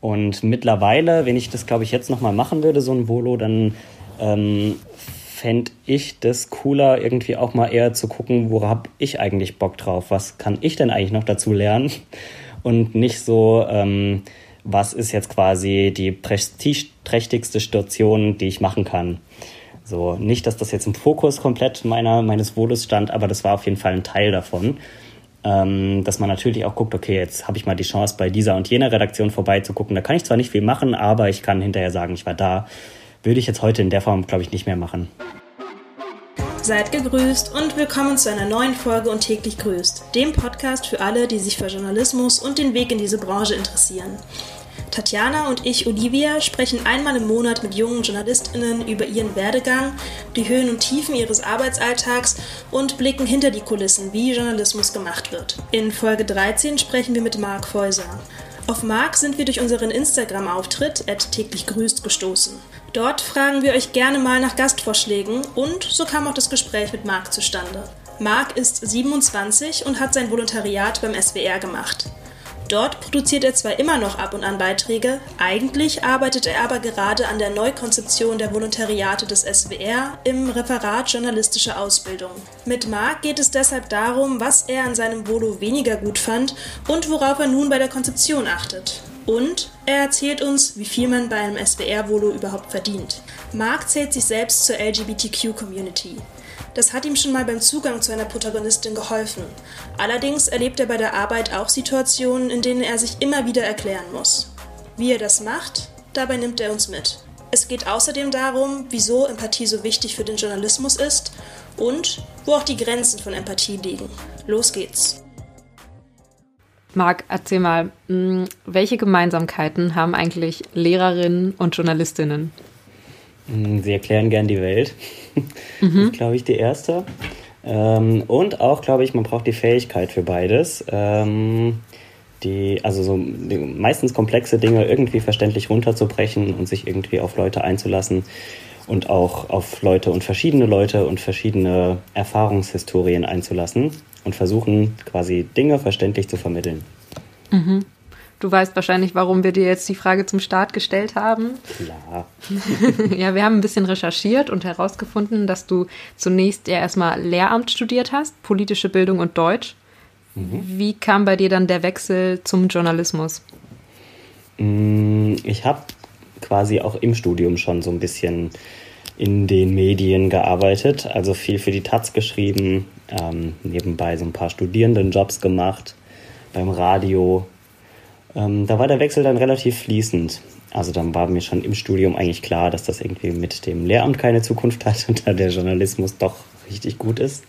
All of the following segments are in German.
Und mittlerweile, wenn ich das, glaube ich, jetzt nochmal machen würde, so ein Volo, dann ähm, fände ich das cooler, irgendwie auch mal eher zu gucken, worauf habe ich eigentlich Bock drauf? Was kann ich denn eigentlich noch dazu lernen? Und nicht so, ähm, was ist jetzt quasi die prestigeträchtigste Station, die ich machen kann. So, nicht, dass das jetzt im Fokus komplett meiner, meines Volos stand, aber das war auf jeden Fall ein Teil davon. Ähm, dass man natürlich auch guckt, okay, jetzt habe ich mal die Chance, bei dieser und jener Redaktion vorbeizugucken. Da kann ich zwar nicht viel machen, aber ich kann hinterher sagen, ich war da. Würde ich jetzt heute in der Form, glaube ich, nicht mehr machen. Seid gegrüßt und willkommen zu einer neuen Folge und täglich grüßt, dem Podcast für alle, die sich für Journalismus und den Weg in diese Branche interessieren. Tatjana und ich, Olivia, sprechen einmal im Monat mit jungen JournalistInnen über ihren Werdegang, die Höhen und Tiefen ihres Arbeitsalltags und blicken hinter die Kulissen, wie Journalismus gemacht wird. In Folge 13 sprechen wir mit Marc Feuser. Auf Marc sind wir durch unseren Instagram-Auftritt täglich grüßt gestoßen. Dort fragen wir euch gerne mal nach Gastvorschlägen und so kam auch das Gespräch mit Marc zustande. Marc ist 27 und hat sein Volontariat beim SWR gemacht. Dort produziert er zwar immer noch ab und an Beiträge, eigentlich arbeitet er aber gerade an der Neukonzeption der Volontariate des SWR im Referat Journalistische Ausbildung. Mit Marc geht es deshalb darum, was er an seinem Volo weniger gut fand und worauf er nun bei der Konzeption achtet. Und er erzählt uns, wie viel man bei einem SWR-Volo überhaupt verdient. Marc zählt sich selbst zur LGBTQ-Community. Das hat ihm schon mal beim Zugang zu einer Protagonistin geholfen. Allerdings erlebt er bei der Arbeit auch Situationen, in denen er sich immer wieder erklären muss. Wie er das macht, dabei nimmt er uns mit. Es geht außerdem darum, wieso Empathie so wichtig für den Journalismus ist und wo auch die Grenzen von Empathie liegen. Los geht's. Marc, erzähl mal, hm, welche Gemeinsamkeiten haben eigentlich Lehrerinnen und Journalistinnen? Hm, sie erklären gern die Welt. Mhm. Das ist, glaube ich, die erste. Ähm, und auch, glaube ich, man braucht die Fähigkeit für beides. Ähm, die, also so die meistens komplexe Dinge irgendwie verständlich runterzubrechen und sich irgendwie auf Leute einzulassen und auch auf Leute und verschiedene Leute und verschiedene Erfahrungshistorien einzulassen und versuchen quasi Dinge verständlich zu vermitteln. Mhm. Du weißt wahrscheinlich, warum wir dir jetzt die Frage zum Start gestellt haben. Klar. ja, wir haben ein bisschen recherchiert und herausgefunden, dass du zunächst ja erstmal Lehramt studiert hast, politische Bildung und Deutsch. Mhm. Wie kam bei dir dann der Wechsel zum Journalismus? Mm, ich habe quasi auch im Studium schon so ein bisschen in den Medien gearbeitet, also viel für die Taz geschrieben, ähm, nebenbei so ein paar Studierendenjobs gemacht, beim Radio, ähm, da war der Wechsel dann relativ fließend. Also dann war mir schon im Studium eigentlich klar, dass das irgendwie mit dem Lehramt keine Zukunft hat und da der Journalismus doch richtig gut ist.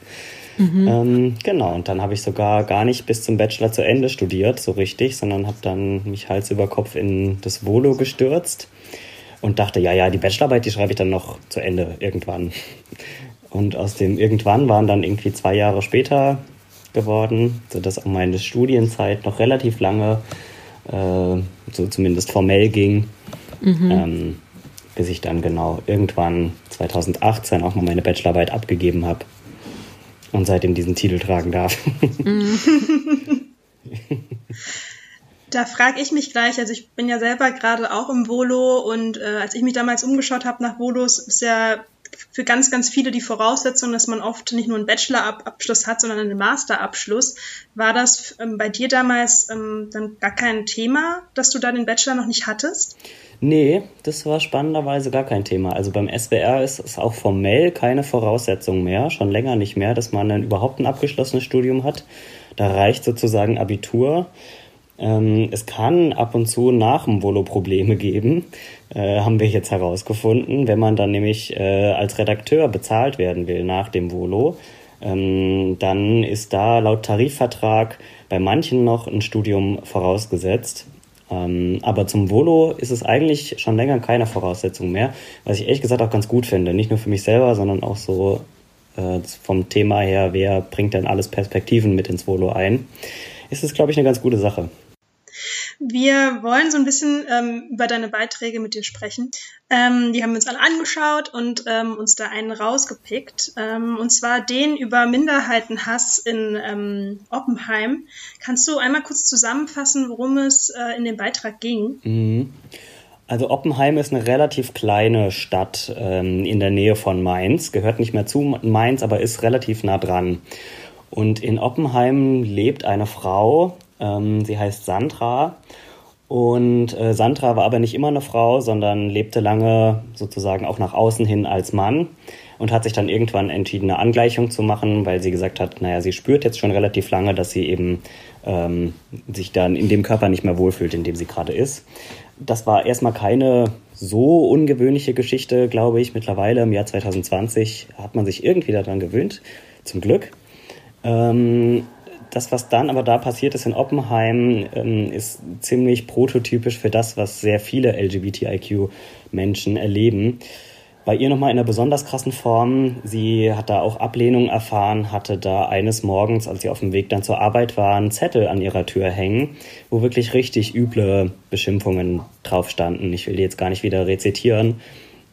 Mhm. Ähm, genau, und dann habe ich sogar gar nicht bis zum Bachelor zu Ende studiert, so richtig, sondern habe dann mich Hals über Kopf in das Volo gestürzt und dachte, ja, ja, die Bachelorarbeit, die schreibe ich dann noch zu Ende irgendwann. Und aus dem irgendwann waren dann irgendwie zwei Jahre später geworden, sodass auch meine Studienzeit noch relativ lange so zumindest formell ging. Mhm. Ähm, bis ich dann genau irgendwann 2018 auch mal meine Bachelorarbeit abgegeben habe und seitdem diesen Titel tragen darf. Mhm. Da frage ich mich gleich, also ich bin ja selber gerade auch im Volo und äh, als ich mich damals umgeschaut habe nach Volos, ist ja für ganz, ganz viele die Voraussetzung, dass man oft nicht nur einen Bachelor-Abschluss hat, sondern einen Master-Abschluss. War das ähm, bei dir damals ähm, dann gar kein Thema, dass du da den Bachelor noch nicht hattest? Nee, das war spannenderweise gar kein Thema. Also beim SWR ist es auch formell keine Voraussetzung mehr, schon länger nicht mehr, dass man dann überhaupt ein abgeschlossenes Studium hat. Da reicht sozusagen Abitur. Ähm, es kann ab und zu nach dem Volo Probleme geben, äh, haben wir jetzt herausgefunden, wenn man dann nämlich äh, als Redakteur bezahlt werden will nach dem Volo. Ähm, dann ist da laut Tarifvertrag bei manchen noch ein Studium vorausgesetzt. Ähm, aber zum Volo ist es eigentlich schon länger keine Voraussetzung mehr, was ich ehrlich gesagt auch ganz gut finde. Nicht nur für mich selber, sondern auch so äh, vom Thema her, wer bringt denn alles Perspektiven mit ins Volo ein, ist es, glaube ich, eine ganz gute Sache. Wir wollen so ein bisschen ähm, über deine Beiträge mit dir sprechen. Ähm, die haben wir uns alle angeschaut und ähm, uns da einen rausgepickt. Ähm, und zwar den über Minderheitenhass in ähm, Oppenheim. Kannst du einmal kurz zusammenfassen, worum es äh, in dem Beitrag ging? Mhm. Also Oppenheim ist eine relativ kleine Stadt ähm, in der Nähe von Mainz, gehört nicht mehr zu Mainz, aber ist relativ nah dran. Und in Oppenheim lebt eine Frau, ähm, sie heißt Sandra. Und äh, Sandra war aber nicht immer eine Frau, sondern lebte lange sozusagen auch nach außen hin als Mann und hat sich dann irgendwann entschieden, eine Angleichung zu machen, weil sie gesagt hat, naja, sie spürt jetzt schon relativ lange, dass sie eben ähm, sich dann in dem Körper nicht mehr wohlfühlt, in dem sie gerade ist. Das war erstmal keine so ungewöhnliche Geschichte, glaube ich. Mittlerweile im Jahr 2020 hat man sich irgendwie daran gewöhnt, zum Glück. Ähm, das, was dann aber da passiert ist in Oppenheim, ähm, ist ziemlich prototypisch für das, was sehr viele LGBTIQ-Menschen erleben. Bei ihr nochmal in einer besonders krassen Form. Sie hat da auch Ablehnung erfahren, hatte da eines Morgens, als sie auf dem Weg dann zur Arbeit war, einen Zettel an ihrer Tür hängen, wo wirklich richtig üble Beschimpfungen drauf standen. Ich will die jetzt gar nicht wieder rezitieren.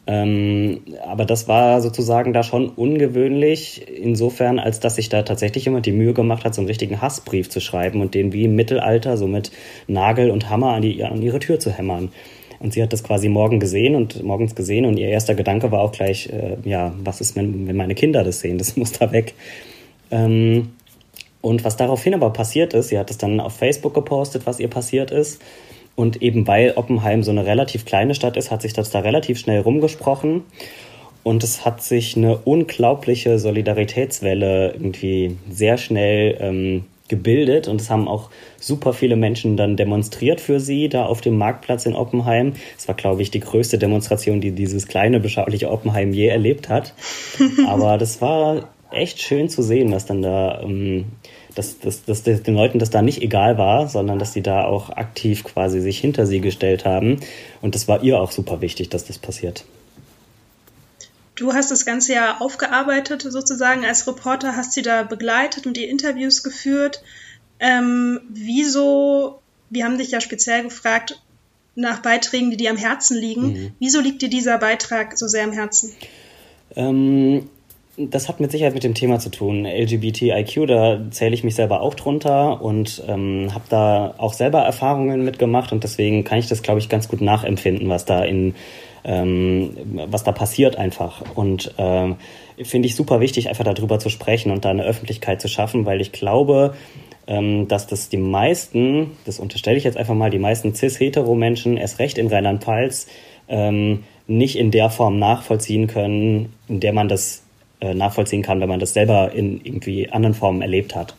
Ähm, aber das war sozusagen da schon ungewöhnlich, insofern, als dass sich da tatsächlich jemand die Mühe gemacht hat, so einen richtigen Hassbrief zu schreiben und den wie im Mittelalter so mit Nagel und Hammer an, die, an ihre Tür zu hämmern. Und sie hat das quasi morgen gesehen und morgens gesehen und ihr erster Gedanke war auch gleich, äh, ja, was ist, wenn, wenn meine Kinder das sehen? Das muss da weg. Ähm, und was daraufhin aber passiert ist, sie hat es dann auf Facebook gepostet, was ihr passiert ist. Und eben weil Oppenheim so eine relativ kleine Stadt ist, hat sich das da relativ schnell rumgesprochen. Und es hat sich eine unglaubliche Solidaritätswelle irgendwie sehr schnell ähm, gebildet. Und es haben auch super viele Menschen dann demonstriert für sie da auf dem Marktplatz in Oppenheim. Es war, glaube ich, die größte Demonstration, die dieses kleine, beschauliche Oppenheim je erlebt hat. Aber das war echt schön zu sehen, was dann da ähm, dass, dass, dass den Leuten das da nicht egal war, sondern dass sie da auch aktiv quasi sich hinter sie gestellt haben. Und das war ihr auch super wichtig, dass das passiert. Du hast das Ganze ja aufgearbeitet sozusagen als Reporter, hast sie da begleitet und ihr Interviews geführt. Ähm, wieso, wir haben dich ja speziell gefragt nach Beiträgen, die dir am Herzen liegen. Mhm. Wieso liegt dir dieser Beitrag so sehr am Herzen? Ähm, das hat mit Sicherheit mit dem Thema zu tun. LGBTIQ, da zähle ich mich selber auch drunter und ähm, habe da auch selber Erfahrungen mitgemacht und deswegen kann ich das, glaube ich, ganz gut nachempfinden, was da in ähm, was da passiert einfach. Und äh, finde ich super wichtig, einfach darüber zu sprechen und da eine Öffentlichkeit zu schaffen, weil ich glaube, ähm, dass das die meisten, das unterstelle ich jetzt einfach mal, die meisten cis-hetero-Menschen erst recht in Rheinland-Pfalz ähm, nicht in der Form nachvollziehen können, in der man das äh, nachvollziehen kann, wenn man das selber in irgendwie anderen Formen erlebt hat.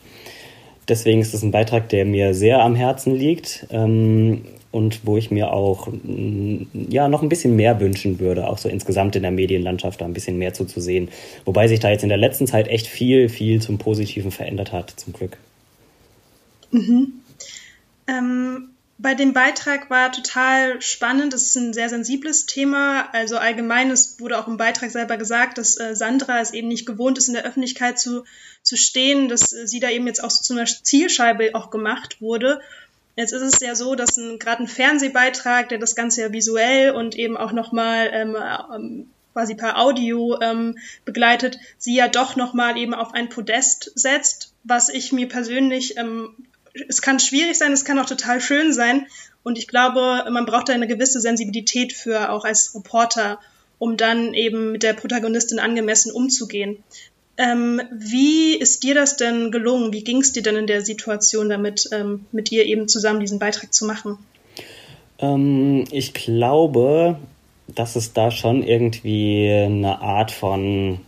Deswegen ist es ein Beitrag, der mir sehr am Herzen liegt ähm, und wo ich mir auch mm, ja noch ein bisschen mehr wünschen würde, auch so insgesamt in der Medienlandschaft da ein bisschen mehr zuzusehen. Wobei sich da jetzt in der letzten Zeit echt viel, viel zum Positiven verändert hat, zum Glück. Mhm. Ähm, bei dem Beitrag war total spannend. Es ist ein sehr sensibles Thema. Also allgemein, es wurde auch im Beitrag selber gesagt, dass äh, Sandra es eben nicht gewohnt ist, in der Öffentlichkeit zu, zu stehen, dass äh, sie da eben jetzt auch so zu einer Zielscheibe auch gemacht wurde. Jetzt ist es ja so, dass ein, gerade ein Fernsehbeitrag, der das Ganze ja visuell und eben auch nochmal ähm, ähm, quasi per Audio ähm, begleitet, sie ja doch nochmal eben auf ein Podest setzt, was ich mir persönlich ähm, es kann schwierig sein, es kann auch total schön sein. Und ich glaube, man braucht da eine gewisse Sensibilität für, auch als Reporter, um dann eben mit der Protagonistin angemessen umzugehen. Ähm, wie ist dir das denn gelungen? Wie ging es dir denn in der Situation damit, ähm, mit ihr eben zusammen diesen Beitrag zu machen? Ähm, ich glaube, dass es da schon irgendwie eine Art von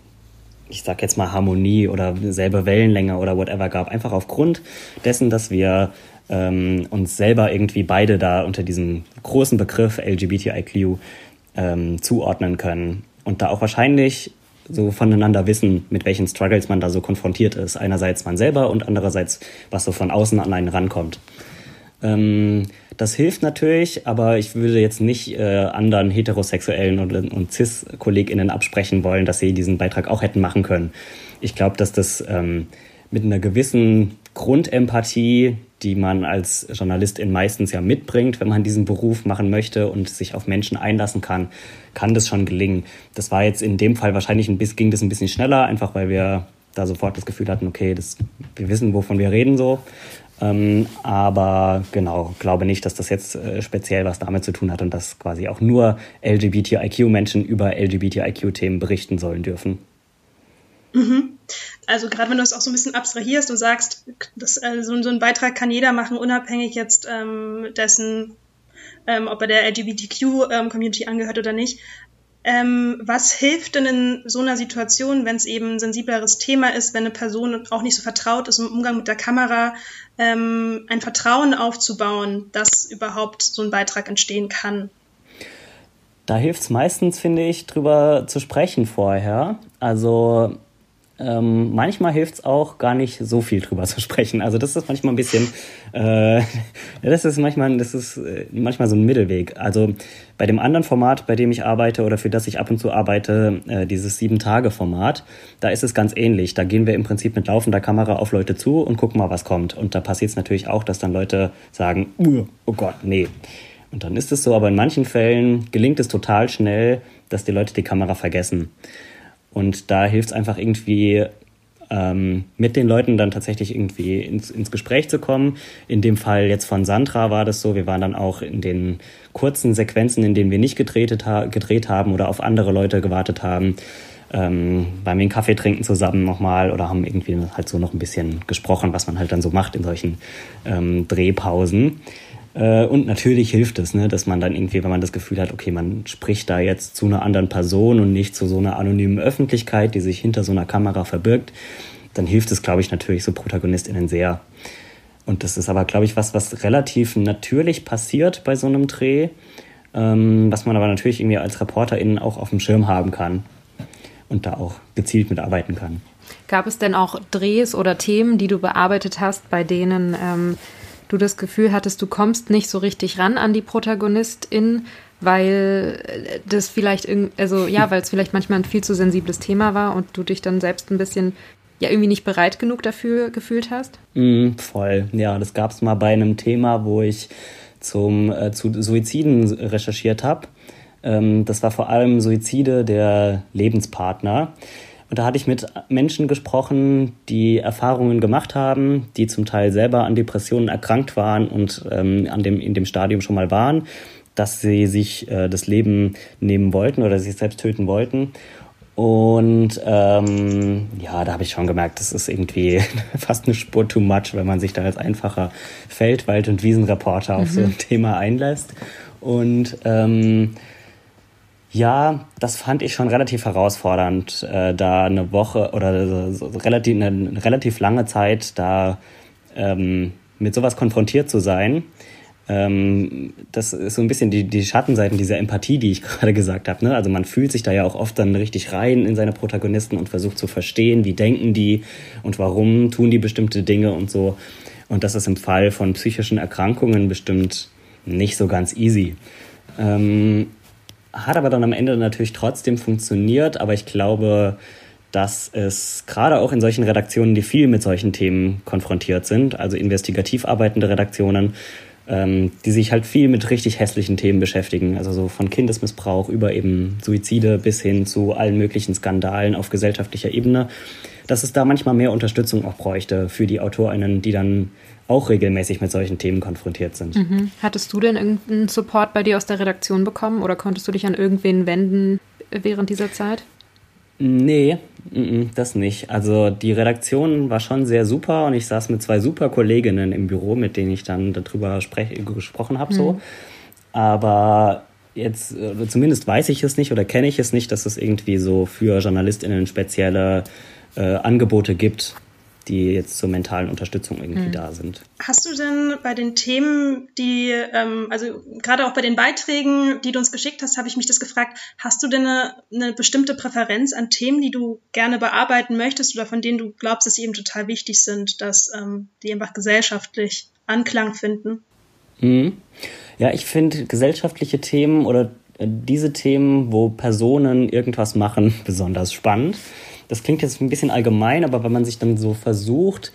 ich sag jetzt mal Harmonie oder selbe Wellenlänge oder whatever gab. Einfach aufgrund dessen, dass wir ähm, uns selber irgendwie beide da unter diesem großen Begriff LGBTIQ ähm, zuordnen können und da auch wahrscheinlich so voneinander wissen, mit welchen Struggles man da so konfrontiert ist. Einerseits man selber und andererseits, was so von außen an einen rankommt. Ähm, das hilft natürlich, aber ich würde jetzt nicht äh, anderen heterosexuellen und, und cis-KollegInnen absprechen wollen, dass sie diesen Beitrag auch hätten machen können. Ich glaube, dass das ähm, mit einer gewissen Grundempathie, die man als Journalistin meistens ja mitbringt, wenn man diesen Beruf machen möchte und sich auf Menschen einlassen kann, kann das schon gelingen. Das war jetzt in dem Fall wahrscheinlich ein bisschen, ging das ein bisschen schneller, einfach weil wir da sofort das Gefühl hatten, okay, das, wir wissen, wovon wir reden so. Ähm, aber genau, glaube nicht, dass das jetzt äh, speziell was damit zu tun hat und dass quasi auch nur LGBTIQ-Menschen über LGBTIQ-Themen berichten sollen dürfen. Mhm. Also gerade wenn du es auch so ein bisschen abstrahierst und sagst, dass, äh, so, so einen Beitrag kann jeder machen, unabhängig jetzt ähm, dessen, ähm, ob er der LGBTQ-Community ähm, angehört oder nicht. Ähm, was hilft denn in so einer Situation, wenn es eben ein sensibleres Thema ist, wenn eine Person auch nicht so vertraut ist im Umgang mit der Kamera, ähm, ein Vertrauen aufzubauen, dass überhaupt so ein Beitrag entstehen kann? Da hilft es meistens, finde ich, drüber zu sprechen vorher. Also ähm, manchmal hilft es auch, gar nicht so viel drüber zu sprechen. Also das ist manchmal ein bisschen, äh, das ist manchmal, das ist äh, manchmal so ein Mittelweg. Also bei dem anderen Format, bei dem ich arbeite oder für das ich ab und zu arbeite, äh, dieses Sieben-Tage-Format, da ist es ganz ähnlich. Da gehen wir im Prinzip mit laufender Kamera auf Leute zu und gucken mal, was kommt. Und da passiert es natürlich auch, dass dann Leute sagen, oh Gott, nee. Und dann ist es so, aber in manchen Fällen gelingt es total schnell, dass die Leute die Kamera vergessen. Und da hilft es einfach irgendwie, ähm, mit den Leuten dann tatsächlich irgendwie ins, ins Gespräch zu kommen. In dem Fall jetzt von Sandra war das so, wir waren dann auch in den kurzen Sequenzen, in denen wir nicht gedreht, gedreht haben oder auf andere Leute gewartet haben, ähm, beim den Kaffee trinken zusammen nochmal oder haben irgendwie halt so noch ein bisschen gesprochen, was man halt dann so macht in solchen ähm, Drehpausen. Äh, und natürlich hilft es, ne, dass man dann irgendwie, wenn man das Gefühl hat, okay, man spricht da jetzt zu einer anderen Person und nicht zu so einer anonymen Öffentlichkeit, die sich hinter so einer Kamera verbirgt, dann hilft es, glaube ich, natürlich so ProtagonistInnen sehr. Und das ist aber, glaube ich, was, was relativ natürlich passiert bei so einem Dreh, ähm, was man aber natürlich irgendwie als ReporterInnen auch auf dem Schirm haben kann und da auch gezielt mitarbeiten kann. Gab es denn auch Drehs oder Themen, die du bearbeitet hast, bei denen ähm, du das Gefühl hattest, du kommst nicht so richtig ran an die Protagonistin, weil das vielleicht also ja, weil es vielleicht manchmal ein viel zu sensibles Thema war und du dich dann selbst ein bisschen ja irgendwie nicht bereit genug dafür gefühlt hast? Mm, voll. Ja, das gab es mal bei einem Thema, wo ich zum äh, zu Suiziden recherchiert habe. Ähm, das war vor allem Suizide der Lebenspartner. Und da hatte ich mit Menschen gesprochen, die Erfahrungen gemacht haben, die zum Teil selber an Depressionen erkrankt waren und ähm, an dem, in dem Stadium schon mal waren, dass sie sich äh, das Leben nehmen wollten oder sich selbst töten wollten. Und ähm, ja, da habe ich schon gemerkt, das ist irgendwie fast eine Spur too much, wenn man sich da als einfacher Feld-, Wald- und Wiesenreporter mhm. auf so ein mhm. Thema einlässt. Und ähm, ja, das fand ich schon relativ herausfordernd, äh, da eine Woche oder so, so relativ, eine, eine, relativ lange Zeit da ähm, mit sowas konfrontiert zu sein. Ähm, das ist so ein bisschen die, die Schattenseiten dieser Empathie, die ich gerade gesagt habe. Ne? Also man fühlt sich da ja auch oft dann richtig rein in seine Protagonisten und versucht zu verstehen, wie denken die und warum tun die bestimmte Dinge und so. Und das ist im Fall von psychischen Erkrankungen bestimmt nicht so ganz easy. Ähm, hat aber dann am Ende natürlich trotzdem funktioniert, aber ich glaube, dass es gerade auch in solchen Redaktionen, die viel mit solchen Themen konfrontiert sind, also investigativ arbeitende Redaktionen, ähm, die sich halt viel mit richtig hässlichen Themen beschäftigen, also so von Kindesmissbrauch über eben Suizide bis hin zu allen möglichen Skandalen auf gesellschaftlicher Ebene, dass es da manchmal mehr Unterstützung auch bräuchte für die AutorInnen, die dann auch regelmäßig mit solchen Themen konfrontiert sind. Mhm. Hattest du denn irgendeinen Support bei dir aus der Redaktion bekommen oder konntest du dich an irgendwen wenden während dieser Zeit? Nee, das nicht. Also die Redaktion war schon sehr super und ich saß mit zwei super Kolleginnen im Büro, mit denen ich dann darüber gesprochen habe. Mhm. So. Aber jetzt, zumindest weiß ich es nicht oder kenne ich es nicht, dass es irgendwie so für JournalistInnen spezielle äh, Angebote gibt, die jetzt zur mentalen Unterstützung irgendwie mhm. da sind. Hast du denn bei den Themen, die, ähm, also gerade auch bei den Beiträgen, die du uns geschickt hast, habe ich mich das gefragt, hast du denn eine, eine, bestimmte Präferenz an Themen, die du gerne bearbeiten möchtest oder von denen du glaubst, dass sie eben total wichtig sind, dass ähm, die einfach gesellschaftlich Anklang finden? Mhm. Ja, ich finde gesellschaftliche Themen oder äh, diese Themen, wo Personen irgendwas machen, besonders spannend das klingt jetzt ein bisschen allgemein, aber wenn man sich dann so versucht,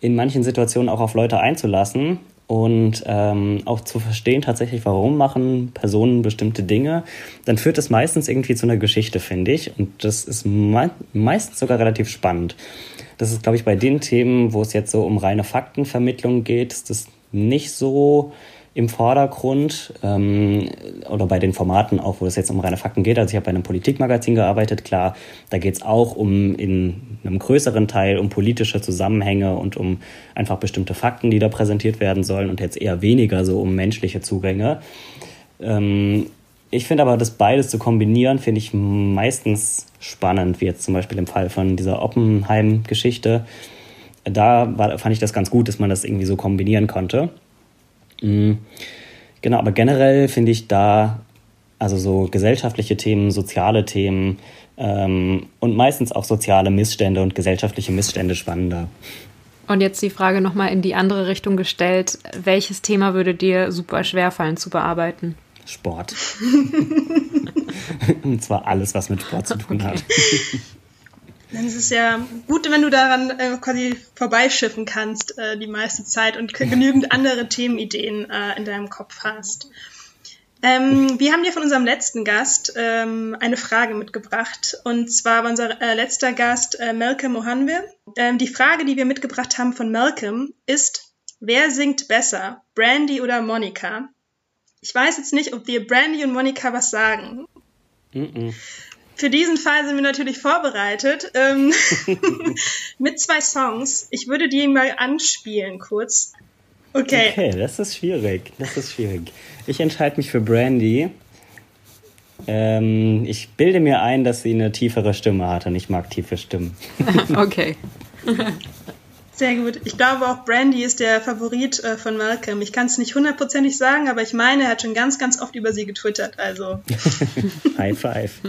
in manchen Situationen auch auf Leute einzulassen und ähm, auch zu verstehen tatsächlich, warum machen Personen bestimmte Dinge, dann führt das meistens irgendwie zu einer Geschichte, finde ich. Und das ist me meistens sogar relativ spannend. Das ist, glaube ich, bei den Themen, wo es jetzt so um reine Faktenvermittlung geht, ist das nicht so im Vordergrund ähm, oder bei den Formaten auch, wo es jetzt um reine Fakten geht. Also ich habe bei einem Politikmagazin gearbeitet, klar, da geht es auch um in einem größeren Teil um politische Zusammenhänge und um einfach bestimmte Fakten, die da präsentiert werden sollen und jetzt eher weniger so um menschliche Zugänge. Ähm, ich finde aber, das beides zu kombinieren, finde ich meistens spannend, wie jetzt zum Beispiel im Fall von dieser Oppenheim-Geschichte. Da war, fand ich das ganz gut, dass man das irgendwie so kombinieren konnte. Mhm. Genau, aber generell finde ich da, also so gesellschaftliche Themen, soziale Themen ähm, und meistens auch soziale Missstände und gesellschaftliche Missstände spannender. Und jetzt die Frage nochmal in die andere Richtung gestellt. Welches Thema würde dir super schwer fallen zu bearbeiten? Sport. und zwar alles, was mit Sport zu tun okay. hat. Dann ist es ja gut, wenn du daran äh, quasi vorbeischiffen kannst äh, die meiste Zeit und genügend andere Themenideen äh, in deinem Kopf hast. Ähm, wir haben dir von unserem letzten Gast ähm, eine Frage mitgebracht. Und zwar war unser äh, letzter Gast äh, Malcolm Mohanwe. Ähm, die Frage, die wir mitgebracht haben von Malcolm, ist, wer singt besser, Brandy oder Monika? Ich weiß jetzt nicht, ob dir Brandy und Monika was sagen. Mm -mm. Für diesen Fall sind wir natürlich vorbereitet ähm, mit zwei Songs. Ich würde die mal anspielen kurz. Okay. Okay, das ist schwierig. Das ist schwierig. Ich entscheide mich für Brandy. Ähm, ich bilde mir ein, dass sie eine tiefere Stimme hat und ich mag tiefe Stimmen. okay. Sehr gut. Ich glaube auch Brandy ist der Favorit äh, von Malcolm. Ich kann es nicht hundertprozentig sagen, aber ich meine, er hat schon ganz, ganz oft über sie getwittert. Also. High five.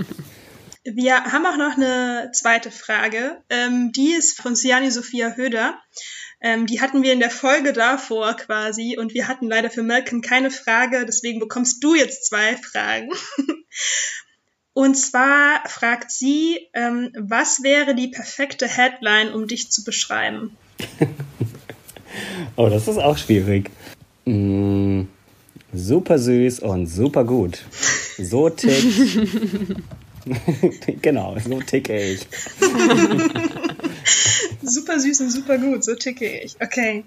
Wir haben auch noch eine zweite Frage. Ähm, die ist von Siani Sophia Höder. Ähm, die hatten wir in der Folge davor quasi und wir hatten leider für Malcolm keine Frage, deswegen bekommst du jetzt zwei Fragen. und zwar fragt sie, ähm, was wäre die perfekte Headline, um dich zu beschreiben? oh, das ist auch schwierig. Mm, super süß und super gut. So tickt genau, so ticke ich. super süß und super gut, so ticke ich. Okay.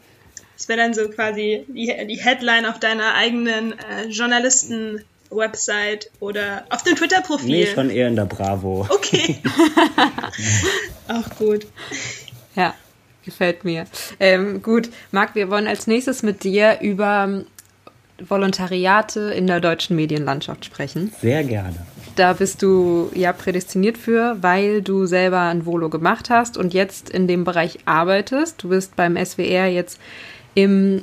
Das wäre dann so quasi die, die Headline auf deiner eigenen äh, Journalisten-Website oder auf dem Twitter-Profil. Nee, schon eher in der Bravo. Okay. Auch gut. Ja, gefällt mir. Ähm, gut, Marc, wir wollen als nächstes mit dir über Volontariate in der deutschen Medienlandschaft sprechen. Sehr gerne. Da bist du ja prädestiniert für, weil du selber ein Volo gemacht hast und jetzt in dem Bereich arbeitest. Du bist beim SWR jetzt im,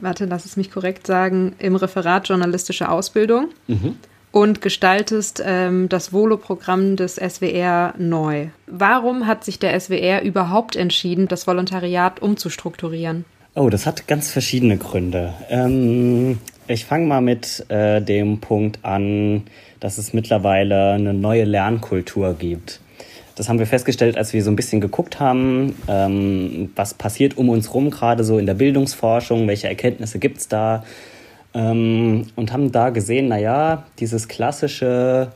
warte, lass es mich korrekt sagen, im Referat Journalistische Ausbildung mhm. und gestaltest ähm, das Volo-Programm des SWR neu. Warum hat sich der SWR überhaupt entschieden, das Volontariat umzustrukturieren? Oh, das hat ganz verschiedene Gründe. Ähm, ich fange mal mit äh, dem Punkt an, dass es mittlerweile eine neue Lernkultur gibt. Das haben wir festgestellt, als wir so ein bisschen geguckt haben, ähm, was passiert um uns rum, gerade so in der Bildungsforschung, welche Erkenntnisse gibt's da. Ähm, und haben da gesehen, naja, dieses klassische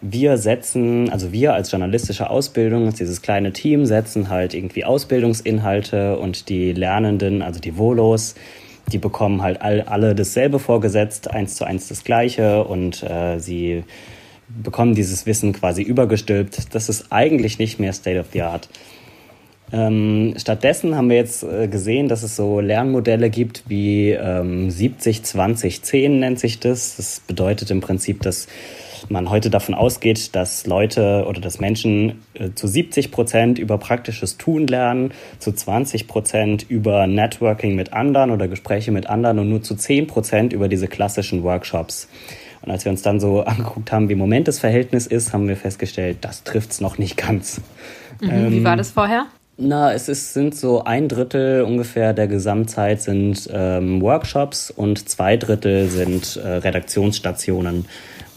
wir setzen, also wir als journalistische Ausbildung, dieses kleine Team, setzen halt irgendwie Ausbildungsinhalte und die Lernenden, also die Volos, die bekommen halt all, alle dasselbe vorgesetzt, eins zu eins das gleiche und äh, sie bekommen dieses Wissen quasi übergestülpt. Das ist eigentlich nicht mehr State of the Art. Ähm, stattdessen haben wir jetzt äh, gesehen, dass es so Lernmodelle gibt wie ähm, 70, 20, 10 nennt sich das. Das bedeutet im Prinzip, dass man heute davon ausgeht, dass Leute oder dass Menschen äh, zu 70 Prozent über praktisches Tun lernen, zu 20 Prozent über Networking mit anderen oder Gespräche mit anderen und nur zu 10 Prozent über diese klassischen Workshops. Und als wir uns dann so angeguckt haben, wie im Moment das Verhältnis ist, haben wir festgestellt, das trifft es noch nicht ganz. Mhm, ähm, wie war das vorher? Na, es ist, sind so ein Drittel ungefähr der Gesamtzeit sind ähm, Workshops und zwei Drittel sind äh, Redaktionsstationen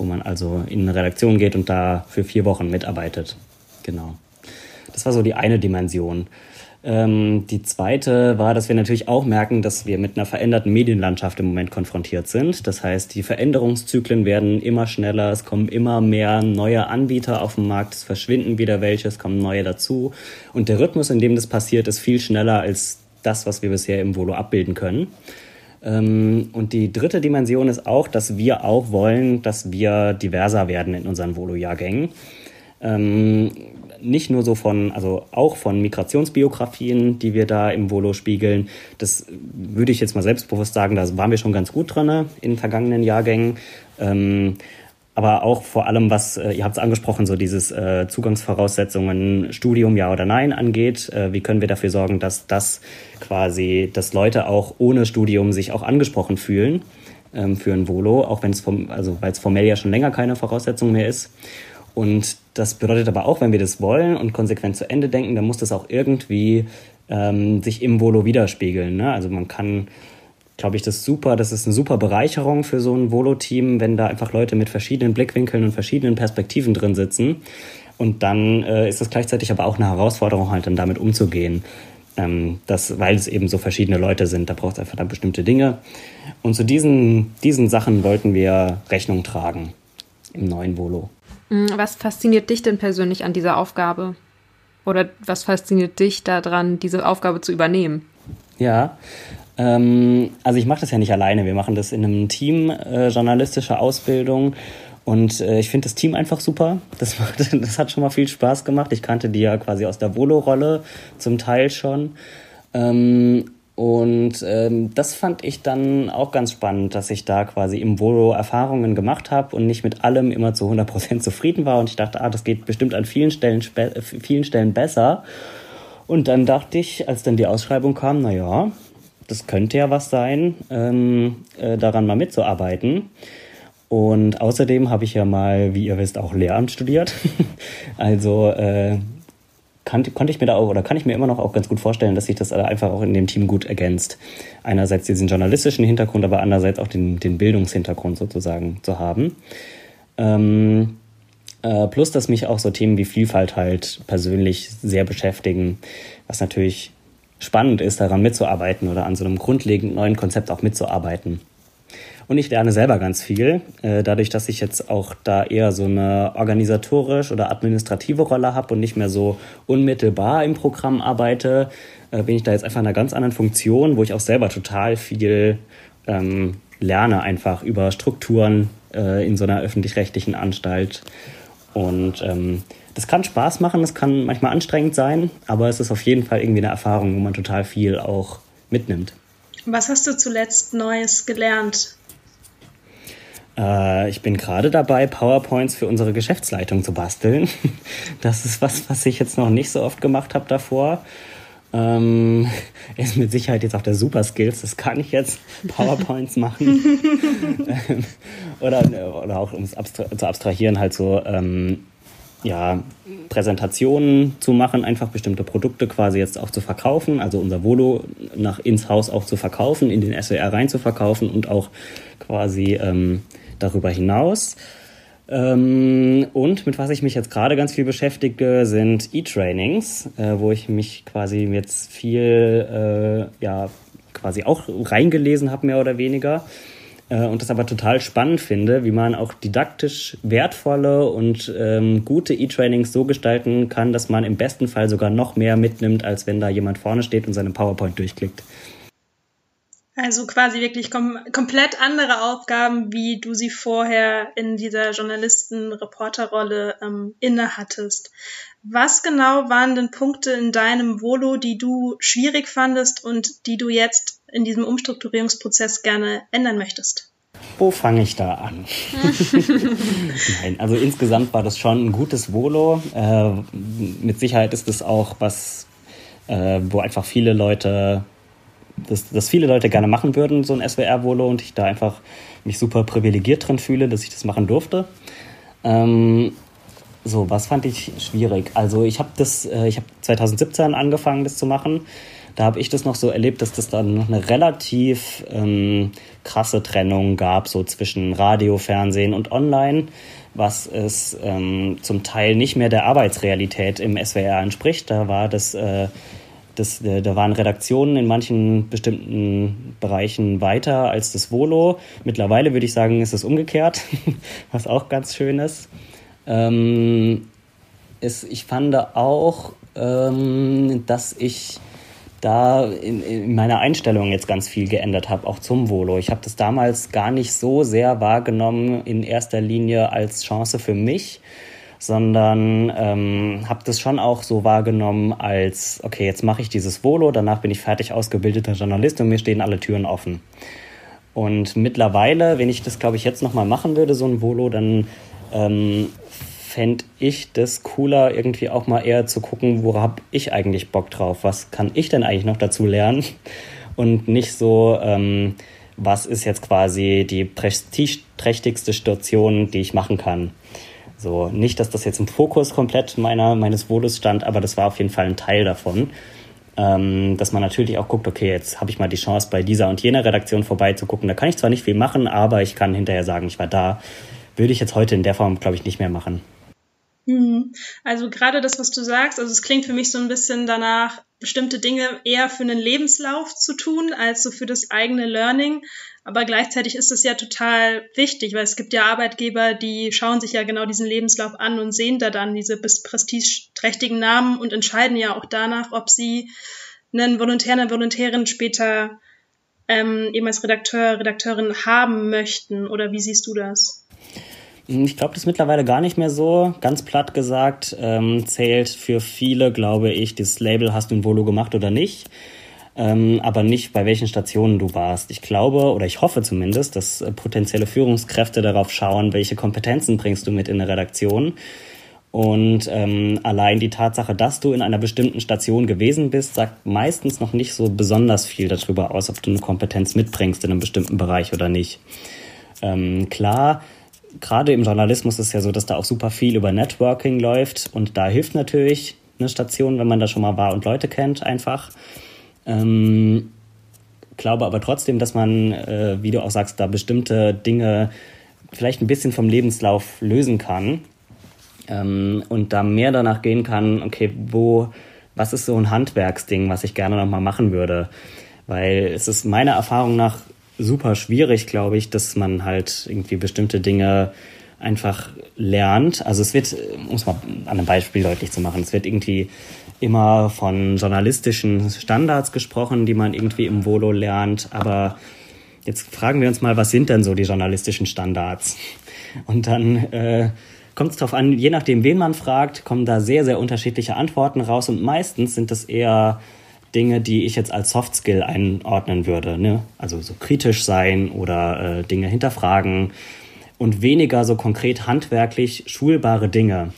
wo man also in eine Redaktion geht und da für vier Wochen mitarbeitet. Genau. Das war so die eine Dimension. Ähm, die zweite war, dass wir natürlich auch merken, dass wir mit einer veränderten Medienlandschaft im Moment konfrontiert sind. Das heißt, die Veränderungszyklen werden immer schneller, es kommen immer mehr neue Anbieter auf den Markt, es verschwinden wieder welche, es kommen neue dazu. Und der Rhythmus, in dem das passiert, ist viel schneller als das, was wir bisher im Volo abbilden können. Ähm, und die dritte Dimension ist auch, dass wir auch wollen, dass wir diverser werden in unseren Volo-Jahrgängen. Ähm, nicht nur so von, also auch von Migrationsbiografien, die wir da im Volo spiegeln. Das würde ich jetzt mal selbstbewusst sagen, da waren wir schon ganz gut drin in vergangenen Jahrgängen. Aber auch vor allem, was, äh, ihr habt es angesprochen, so dieses äh, Zugangsvoraussetzungen, Studium ja oder nein angeht. Äh, wie können wir dafür sorgen, dass das quasi, dass Leute auch ohne Studium sich auch angesprochen fühlen ähm, für ein Volo, auch wenn es vom, also weil es formell ja schon länger keine Voraussetzung mehr ist. Und das bedeutet aber auch, wenn wir das wollen und konsequent zu Ende denken, dann muss das auch irgendwie ähm, sich im Volo widerspiegeln. Ne? Also man kann, glaube ich, das super, das ist eine super Bereicherung für so ein Volo-Team, wenn da einfach Leute mit verschiedenen Blickwinkeln und verschiedenen Perspektiven drin sitzen. Und dann äh, ist das gleichzeitig aber auch eine Herausforderung, halt dann damit umzugehen. Ähm, das, weil es eben so verschiedene Leute sind, da braucht es einfach dann bestimmte Dinge. Und zu diesen, diesen Sachen wollten wir Rechnung tragen im neuen Volo. Mm, was fasziniert dich denn persönlich an dieser Aufgabe? Oder was fasziniert dich daran, diese Aufgabe zu übernehmen? Ja, ähm, also ich mache das ja nicht alleine. Wir machen das in einem Team, äh, journalistische Ausbildung. Und äh, ich finde das Team einfach super. Das, macht, das hat schon mal viel Spaß gemacht. Ich kannte die ja quasi aus der Volo-Rolle zum Teil schon. Ähm, und ähm, das fand ich dann auch ganz spannend, dass ich da quasi im Volo Erfahrungen gemacht habe und nicht mit allem immer zu 100% zufrieden war. Und ich dachte, ah, das geht bestimmt an vielen Stellen, vielen Stellen besser. Und dann dachte ich, als dann die Ausschreibung kam, na ja, das könnte ja was sein, ähm, äh, daran mal mitzuarbeiten. Und außerdem habe ich ja mal, wie ihr wisst, auch Lehramt studiert. also äh, kann, konnte ich mir da auch oder kann ich mir immer noch auch ganz gut vorstellen, dass sich das einfach auch in dem Team gut ergänzt. Einerseits diesen journalistischen Hintergrund, aber andererseits auch den, den Bildungshintergrund sozusagen zu haben. Ähm, äh, plus, dass mich auch so Themen wie Vielfalt halt persönlich sehr beschäftigen, was natürlich spannend ist, daran mitzuarbeiten oder an so einem grundlegend neuen Konzept auch mitzuarbeiten. Und ich lerne selber ganz viel, äh, dadurch, dass ich jetzt auch da eher so eine organisatorisch oder administrative Rolle habe und nicht mehr so unmittelbar im Programm arbeite, äh, bin ich da jetzt einfach in einer ganz anderen Funktion, wo ich auch selber total viel ähm, lerne, einfach über Strukturen äh, in so einer öffentlich-rechtlichen Anstalt. Und ähm, das kann Spaß machen, das kann manchmal anstrengend sein, aber es ist auf jeden Fall irgendwie eine Erfahrung, wo man total viel auch mitnimmt. Was hast du zuletzt Neues gelernt? Äh, ich bin gerade dabei, PowerPoints für unsere Geschäftsleitung zu basteln. Das ist was, was ich jetzt noch nicht so oft gemacht habe davor. Ähm, ist mit Sicherheit jetzt auch der Super Skills, das kann ich jetzt PowerPoints machen. Ähm, oder, oder auch um es abstra zu abstrahieren, halt so ähm, ja, Präsentationen zu machen, einfach bestimmte Produkte quasi jetzt auch zu verkaufen, also unser Volo nach ins Haus auch zu verkaufen, in den SWR rein zu verkaufen und auch quasi ähm, darüber hinaus. Ähm, und mit was ich mich jetzt gerade ganz viel beschäftige, sind E-Trainings, äh, wo ich mich quasi jetzt viel, äh, ja, quasi auch reingelesen habe, mehr oder weniger. Äh, und das aber total spannend finde, wie man auch didaktisch wertvolle und ähm, gute E-Trainings so gestalten kann, dass man im besten Fall sogar noch mehr mitnimmt, als wenn da jemand vorne steht und seine PowerPoint durchklickt. Also quasi wirklich kom komplett andere Aufgaben, wie du sie vorher in dieser Journalisten-Reporterrolle ähm, innehattest. Was genau waren denn Punkte in deinem Volo, die du schwierig fandest und die du jetzt in diesem Umstrukturierungsprozess gerne ändern möchtest? Wo fange ich da an? Nein, also insgesamt war das schon ein gutes Volo. Äh, mit Sicherheit ist es auch was, äh, wo einfach viele Leute das, das viele Leute gerne machen würden, so ein SWR-Volo, und ich da einfach mich super privilegiert drin fühle, dass ich das machen durfte. Ähm, so, was fand ich schwierig? Also ich habe das, äh, ich habe 2017 angefangen, das zu machen. Da habe ich das noch so erlebt, dass das dann noch eine relativ ähm, krasse Trennung gab, so zwischen Radio, Fernsehen und Online, was es ähm, zum Teil nicht mehr der Arbeitsrealität im SWR entspricht. Da war das äh, das, äh, da waren Redaktionen in manchen bestimmten Bereichen weiter als das Volo. Mittlerweile würde ich sagen, ist es umgekehrt, was auch ganz schön ist. Ähm, ist ich fand auch, ähm, dass ich da in, in, meiner Einstellung jetzt ganz viel geändert habe, auch zum Volo. Ich habe das damals gar nicht so sehr wahrgenommen in erster Linie als Chance für mich, sondern ähm, habe das schon auch so wahrgenommen als, okay, jetzt mache ich dieses Volo, danach bin ich fertig ausgebildeter Journalist und mir stehen alle Türen offen. Und mittlerweile, wenn ich das, glaube ich, jetzt nochmal machen würde, so ein Volo, dann ähm, fände ich das cooler, irgendwie auch mal eher zu gucken, worauf habe ich eigentlich Bock drauf? Was kann ich denn eigentlich noch dazu lernen? Und nicht so, ähm, was ist jetzt quasi die prestigeträchtigste Station, die ich machen kann. So, nicht, dass das jetzt im Fokus komplett meiner, meines Volus stand, aber das war auf jeden Fall ein Teil davon. Ähm, dass man natürlich auch guckt, okay, jetzt habe ich mal die Chance, bei dieser und jener Redaktion vorbeizugucken. Da kann ich zwar nicht viel machen, aber ich kann hinterher sagen, ich war da. Würde ich jetzt heute in der Form, glaube ich, nicht mehr machen. Mhm. Also gerade das, was du sagst, also es klingt für mich so ein bisschen danach, bestimmte Dinge eher für einen Lebenslauf zu tun, als so für das eigene Learning. Aber gleichzeitig ist es ja total wichtig, weil es gibt ja Arbeitgeber, die schauen sich ja genau diesen Lebenslauf an und sehen da dann diese prestigeträchtigen Namen und entscheiden ja auch danach, ob sie einen Volontär, eine Volontärin später ähm, eben als Redakteur, Redakteurin haben möchten. Oder wie siehst du das? Ich glaube, das ist mittlerweile gar nicht mehr so. Ganz platt gesagt, ähm, zählt für viele, glaube ich, das Label, hast du ein Volo gemacht oder nicht. Ähm, aber nicht bei welchen Stationen du warst. Ich glaube oder ich hoffe zumindest, dass äh, potenzielle Führungskräfte darauf schauen, welche Kompetenzen bringst du mit in eine Redaktion. Und ähm, allein die Tatsache, dass du in einer bestimmten Station gewesen bist, sagt meistens noch nicht so besonders viel darüber aus, ob du eine Kompetenz mitbringst in einem bestimmten Bereich oder nicht. Ähm, klar, gerade im Journalismus ist es ja so, dass da auch super viel über Networking läuft und da hilft natürlich eine Station, wenn man da schon mal war und Leute kennt, einfach. Ähm, glaube aber trotzdem, dass man, äh, wie du auch sagst, da bestimmte Dinge vielleicht ein bisschen vom Lebenslauf lösen kann ähm, und da mehr danach gehen kann, okay, wo, was ist so ein Handwerksding, was ich gerne nochmal machen würde? Weil es ist meiner Erfahrung nach super schwierig, glaube ich, dass man halt irgendwie bestimmte Dinge einfach lernt. Also es wird, um es mal an einem Beispiel deutlich zu machen, es wird irgendwie immer von journalistischen Standards gesprochen, die man irgendwie im Volo lernt. Aber jetzt fragen wir uns mal, was sind denn so die journalistischen Standards? Und dann äh, kommt es darauf an, je nachdem, wen man fragt, kommen da sehr, sehr unterschiedliche Antworten raus. Und meistens sind das eher Dinge, die ich jetzt als Soft Skill einordnen würde. Ne? Also so kritisch sein oder äh, Dinge hinterfragen und weniger so konkret handwerklich schulbare Dinge.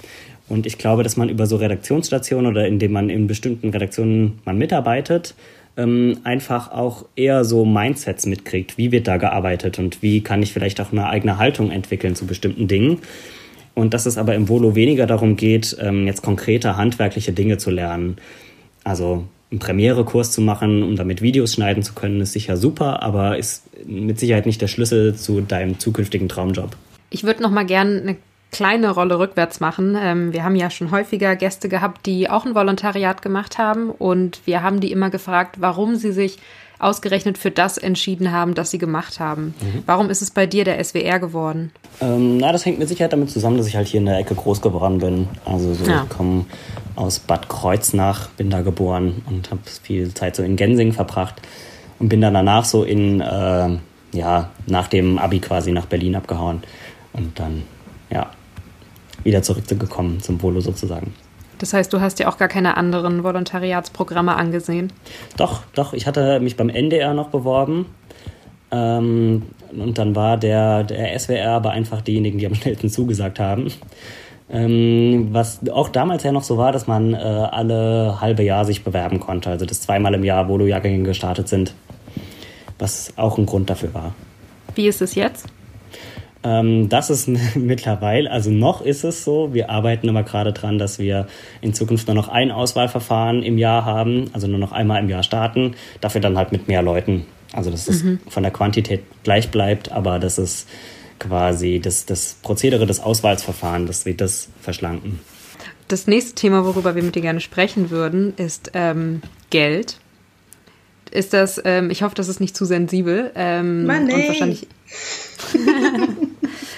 Und ich glaube, dass man über so Redaktionsstationen oder indem man in bestimmten Redaktionen man mitarbeitet, ähm, einfach auch eher so Mindsets mitkriegt. Wie wird da gearbeitet und wie kann ich vielleicht auch eine eigene Haltung entwickeln zu bestimmten Dingen. Und dass es aber im Volo weniger darum geht, ähm, jetzt konkrete handwerkliche Dinge zu lernen. Also einen Premiere-Kurs zu machen, um damit Videos schneiden zu können, ist sicher super, aber ist mit Sicherheit nicht der Schlüssel zu deinem zukünftigen Traumjob. Ich würde noch mal gerne eine kleine Rolle rückwärts machen. Ähm, wir haben ja schon häufiger Gäste gehabt, die auch ein Volontariat gemacht haben und wir haben die immer gefragt, warum sie sich ausgerechnet für das entschieden haben, das sie gemacht haben. Mhm. Warum ist es bei dir der SWR geworden? Ähm, na, das hängt mit Sicherheit damit zusammen, dass ich halt hier in der Ecke groß geworden bin. Also so, ja. ich komme aus Bad Kreuznach, bin da geboren und habe viel Zeit so in Gensing verbracht und bin dann danach so in, äh, ja, nach dem Abi quasi nach Berlin abgehauen und dann, ja, wieder zurückgekommen zum Volo sozusagen. Das heißt, du hast ja auch gar keine anderen Volontariatsprogramme angesehen? Doch, doch. Ich hatte mich beim NDR noch beworben. Ähm, und dann war der, der SWR aber einfach diejenigen, die am schnellsten zugesagt haben. Ähm, was auch damals ja noch so war, dass man äh, alle halbe Jahr sich bewerben konnte. Also das zweimal im Jahr Volo-Jahrgänge gestartet sind. Was auch ein Grund dafür war. Wie ist es jetzt? Ähm, das ist mittlerweile, also noch ist es so, wir arbeiten aber gerade dran, dass wir in Zukunft nur noch ein Auswahlverfahren im Jahr haben, also nur noch einmal im Jahr starten, dafür dann halt mit mehr Leuten. Also dass es mhm. von der Quantität gleich bleibt, aber das ist quasi das, das Prozedere des Auswahlverfahrens, dass wir das verschlanken. Das nächste Thema, worüber wir mit dir gerne sprechen würden, ist ähm, Geld. Ist das, ähm, ich hoffe, das ist nicht zu sensibel. Ähm, Mann, und wahrscheinlich.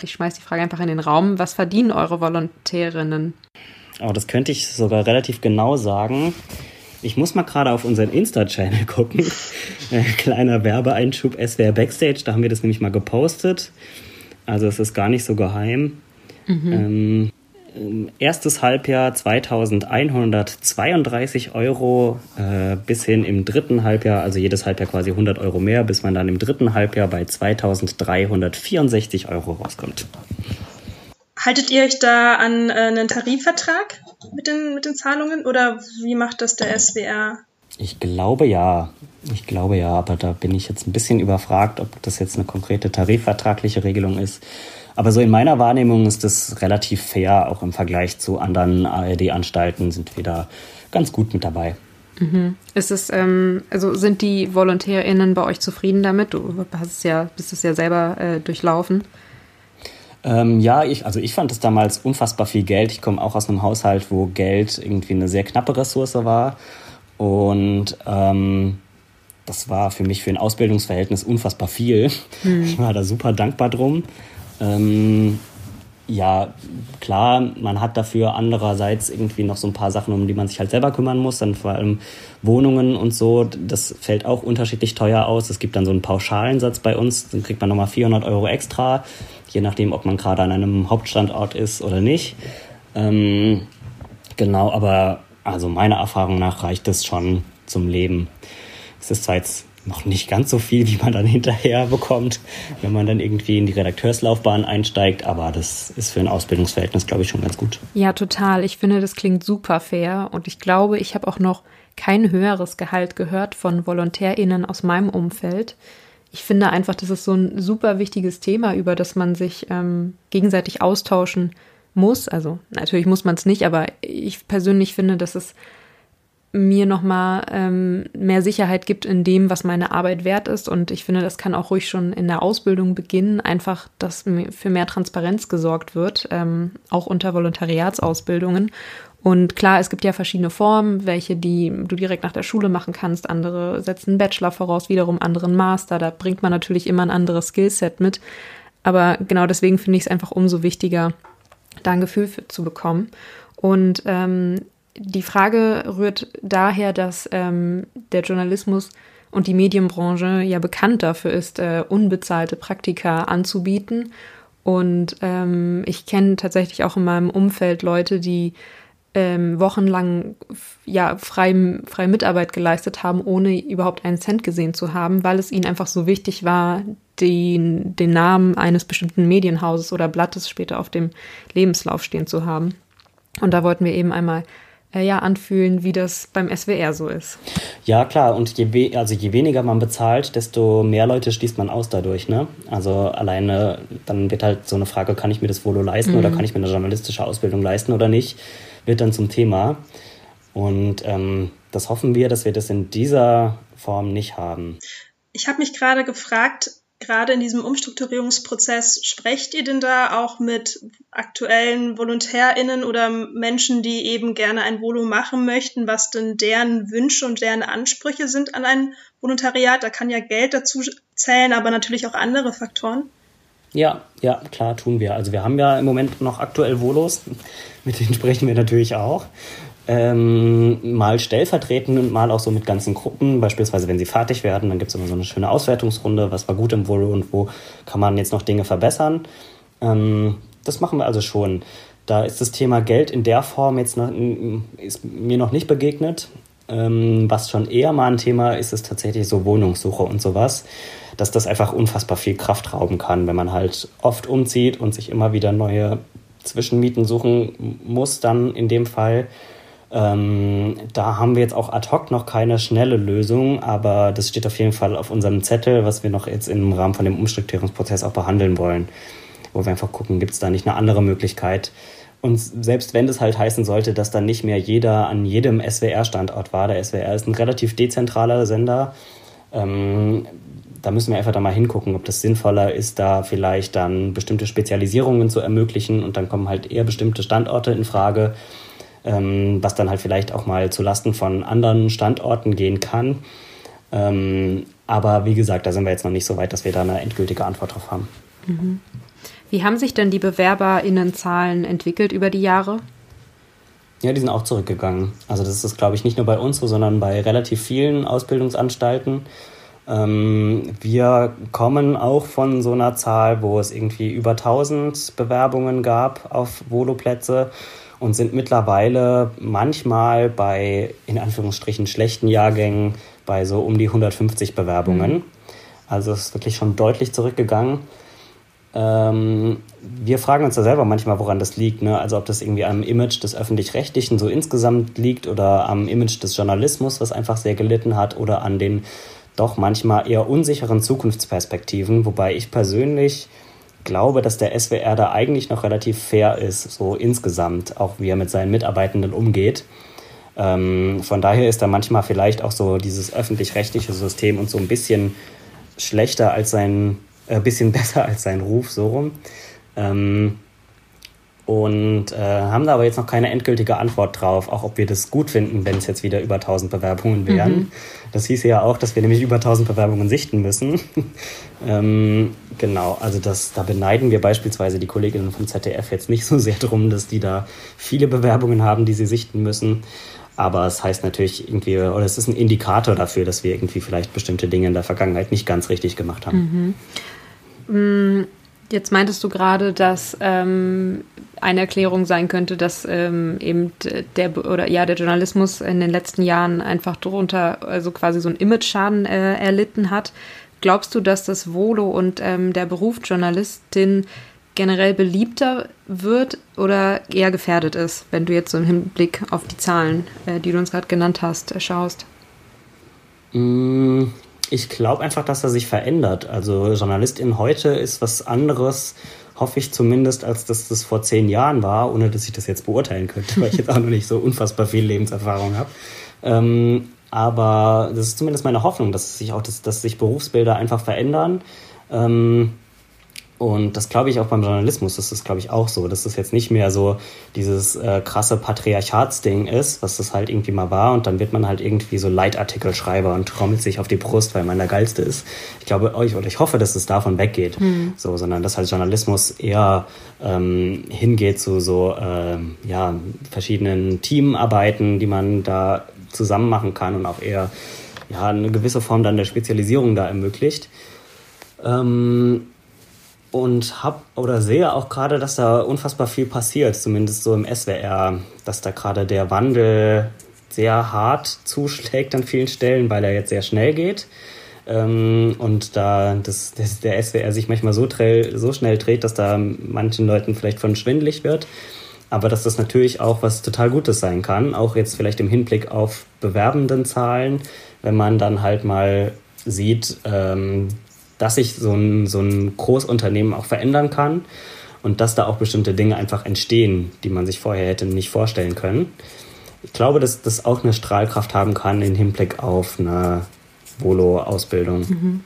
ich schmeiß die Frage einfach in den Raum. Was verdienen eure Volontärinnen? Oh, das könnte ich sogar relativ genau sagen. Ich muss mal gerade auf unseren Insta-Channel gucken. Äh, kleiner Werbeeinschub SWR Backstage, da haben wir das nämlich mal gepostet. Also es ist gar nicht so geheim. Mhm. Ähm, erstes Halbjahr 2132 Euro äh, bis hin im dritten Halbjahr, also jedes Halbjahr quasi 100 Euro mehr, bis man dann im dritten Halbjahr bei 2364 Euro rauskommt. Haltet ihr euch da an äh, einen Tarifvertrag mit den, mit den Zahlungen oder wie macht das der SWR? Ich glaube ja. Ich glaube ja, aber da bin ich jetzt ein bisschen überfragt, ob das jetzt eine konkrete tarifvertragliche Regelung ist. Aber so in meiner Wahrnehmung ist das relativ fair, auch im Vergleich zu anderen ARD-Anstalten sind wir da ganz gut mit dabei. Mhm. Ist es, ähm, also sind die VolontärInnen bei euch zufrieden damit? Du hast es ja, bist es ja selber äh, durchlaufen. Ähm, ja, ich, also ich fand es damals unfassbar viel Geld. Ich komme auch aus einem Haushalt, wo Geld irgendwie eine sehr knappe Ressource war. Und ähm, das war für mich für ein Ausbildungsverhältnis unfassbar viel. Hm. Ich war da super dankbar drum. Ähm, ja, klar, man hat dafür andererseits irgendwie noch so ein paar Sachen, um die man sich halt selber kümmern muss, dann vor allem Wohnungen und so. Das fällt auch unterschiedlich teuer aus. Es gibt dann so einen Pauschalensatz bei uns, dann kriegt man nochmal 400 Euro extra, je nachdem, ob man gerade an einem Hauptstandort ist oder nicht. Ähm, genau, aber also meiner Erfahrung nach reicht es schon zum Leben. Es ist zwar jetzt noch nicht ganz so viel, wie man dann hinterher bekommt, wenn man dann irgendwie in die Redakteurslaufbahn einsteigt, aber das ist für ein Ausbildungsverhältnis, glaube ich, schon ganz gut. Ja, total. Ich finde, das klingt super fair und ich glaube, ich habe auch noch kein höheres Gehalt gehört von VolontärInnen aus meinem Umfeld. Ich finde einfach, das ist so ein super wichtiges Thema, über das man sich ähm, gegenseitig austauschen muss. Also natürlich muss man es nicht, aber ich persönlich finde, dass es mir nochmal ähm, mehr Sicherheit gibt in dem, was meine Arbeit wert ist. Und ich finde, das kann auch ruhig schon in der Ausbildung beginnen, einfach, dass für mehr Transparenz gesorgt wird, ähm, auch unter Volontariatsausbildungen. Und klar, es gibt ja verschiedene Formen, welche die du direkt nach der Schule machen kannst. Andere setzen einen Bachelor voraus, wiederum anderen Master. Da bringt man natürlich immer ein anderes Skillset mit. Aber genau deswegen finde ich es einfach umso wichtiger, da ein Gefühl für zu bekommen. Und ähm, die Frage rührt daher, dass ähm, der Journalismus und die Medienbranche ja bekannt dafür ist, äh, unbezahlte Praktika anzubieten. Und ähm, ich kenne tatsächlich auch in meinem Umfeld Leute, die ähm, wochenlang ja frei, frei Mitarbeit geleistet haben, ohne überhaupt einen Cent gesehen zu haben, weil es ihnen einfach so wichtig war, den, den Namen eines bestimmten Medienhauses oder Blattes später auf dem Lebenslauf stehen zu haben. Und da wollten wir eben einmal ja, anfühlen, wie das beim SWR so ist. Ja, klar. Und je, also je weniger man bezahlt, desto mehr Leute schließt man aus dadurch. Ne? Also alleine, dann wird halt so eine Frage, kann ich mir das Volo leisten mhm. oder kann ich mir eine journalistische Ausbildung leisten oder nicht, wird dann zum Thema. Und ähm, das hoffen wir, dass wir das in dieser Form nicht haben. Ich habe mich gerade gefragt, gerade in diesem Umstrukturierungsprozess, sprecht ihr denn da auch mit aktuellen VolontärInnen oder Menschen, die eben gerne ein Volo machen möchten, was denn deren Wünsche und deren Ansprüche sind an ein Volontariat? Da kann ja Geld dazu zählen, aber natürlich auch andere Faktoren. Ja, ja, klar tun wir. Also wir haben ja im Moment noch aktuell Volos, mit denen sprechen wir natürlich auch ähm, mal stellvertretend und mal auch so mit ganzen Gruppen. Beispielsweise, wenn sie fertig werden, dann gibt es immer so eine schöne Auswertungsrunde, was war gut im Volo und wo kann man jetzt noch Dinge verbessern. Ähm, das machen wir also schon. Da ist das Thema Geld in der Form jetzt noch, ist mir noch nicht begegnet. Ähm, was schon eher mal ein Thema ist, ist tatsächlich so Wohnungssuche und sowas, dass das einfach unfassbar viel Kraft rauben kann, wenn man halt oft umzieht und sich immer wieder neue Zwischenmieten suchen muss, dann in dem Fall ähm, da haben wir jetzt auch ad hoc noch keine schnelle Lösung, aber das steht auf jeden Fall auf unserem Zettel, was wir noch jetzt im Rahmen von dem Umstrukturierungsprozess auch behandeln wollen, wo wir einfach gucken, gibt es da nicht eine andere Möglichkeit. Und selbst wenn das halt heißen sollte, dass dann nicht mehr jeder an jedem SWR-Standort war, der SWR ist ein relativ dezentraler Sender, ähm, da müssen wir einfach da mal hingucken, ob das sinnvoller ist, da vielleicht dann bestimmte Spezialisierungen zu ermöglichen und dann kommen halt eher bestimmte Standorte in Frage ähm, was dann halt vielleicht auch mal zu Lasten von anderen Standorten gehen kann. Ähm, aber wie gesagt, da sind wir jetzt noch nicht so weit, dass wir da eine endgültige Antwort drauf haben. Mhm. Wie haben sich denn die BewerberInnenzahlen entwickelt über die Jahre? Ja, die sind auch zurückgegangen. Also das ist, glaube ich, nicht nur bei uns so, sondern bei relativ vielen Ausbildungsanstalten. Ähm, wir kommen auch von so einer Zahl, wo es irgendwie über 1000 Bewerbungen gab auf Voloplätze und sind mittlerweile manchmal bei, in Anführungsstrichen, schlechten Jahrgängen bei so um die 150 Bewerbungen. Mhm. Also es ist wirklich schon deutlich zurückgegangen. Ähm, wir fragen uns da selber manchmal, woran das liegt. Ne? Also ob das irgendwie am Image des öffentlich-rechtlichen so insgesamt liegt oder am Image des Journalismus, was einfach sehr gelitten hat, oder an den doch manchmal eher unsicheren Zukunftsperspektiven, wobei ich persönlich glaube, dass der SWR da eigentlich noch relativ fair ist, so insgesamt, auch wie er mit seinen Mitarbeitenden umgeht. Ähm, von daher ist da manchmal vielleicht auch so dieses öffentlich-rechtliche System und so ein bisschen schlechter als sein, äh, bisschen besser als sein Ruf, so rum. Ähm, und äh, haben da aber jetzt noch keine endgültige Antwort drauf, auch ob wir das gut finden, wenn es jetzt wieder über 1000 Bewerbungen wären. Mhm. Das hieße ja auch, dass wir nämlich über 1000 Bewerbungen sichten müssen. ähm, genau, also das, da beneiden wir beispielsweise die Kolleginnen vom ZDF jetzt nicht so sehr drum, dass die da viele Bewerbungen haben, die sie sichten müssen. Aber es heißt natürlich irgendwie, oder es ist ein Indikator dafür, dass wir irgendwie vielleicht bestimmte Dinge in der Vergangenheit nicht ganz richtig gemacht haben. Mhm. Mm, jetzt meintest du gerade, dass ähm, eine Erklärung sein könnte, dass ähm, eben der oder ja der Journalismus in den letzten Jahren einfach darunter also quasi so einen Image-Schaden äh, erlitten hat. Glaubst du, dass das Volo und ähm, der Beruf Journalistin generell beliebter wird oder eher gefährdet ist, wenn du jetzt so im Hinblick auf die Zahlen, äh, die du uns gerade genannt hast, äh, schaust? Ich glaube einfach, dass er sich verändert. Also Journalistin heute ist was anderes, hoffe ich zumindest, als dass das vor zehn Jahren war, ohne dass ich das jetzt beurteilen könnte, weil ich jetzt auch noch nicht so unfassbar viel Lebenserfahrung habe. Ähm, aber das ist zumindest meine Hoffnung, dass sich auch das, dass sich Berufsbilder einfach verändern. Ähm, und das glaube ich auch beim Journalismus, das ist glaube ich auch so, dass das jetzt nicht mehr so dieses äh, krasse Patriarchatsding ist, was das halt irgendwie mal war und dann wird man halt irgendwie so Leitartikelschreiber und trommelt sich auf die Brust, weil man der Geilste ist. Ich glaube euch oder ich hoffe, dass es davon weggeht, mhm. so, sondern dass halt Journalismus eher ähm, hingeht zu so ähm, ja, verschiedenen Teamarbeiten, die man da zusammen machen kann und auch eher ja, eine gewisse Form dann der Spezialisierung da ermöglicht. Ähm, und hab oder sehe auch gerade, dass da unfassbar viel passiert, zumindest so im SWR, dass da gerade der Wandel sehr hart zuschlägt an vielen Stellen, weil er jetzt sehr schnell geht. Ähm, und da das, das, der SWR sich manchmal so, so schnell dreht, dass da manchen Leuten vielleicht von schwindelig wird. Aber dass das natürlich auch was total Gutes sein kann, auch jetzt vielleicht im Hinblick auf bewerbenden Zahlen, wenn man dann halt mal sieht, ähm, dass sich so ein, so ein Großunternehmen auch verändern kann und dass da auch bestimmte Dinge einfach entstehen, die man sich vorher hätte nicht vorstellen können. Ich glaube, dass das auch eine Strahlkraft haben kann im Hinblick auf eine Volo-Ausbildung. Mhm.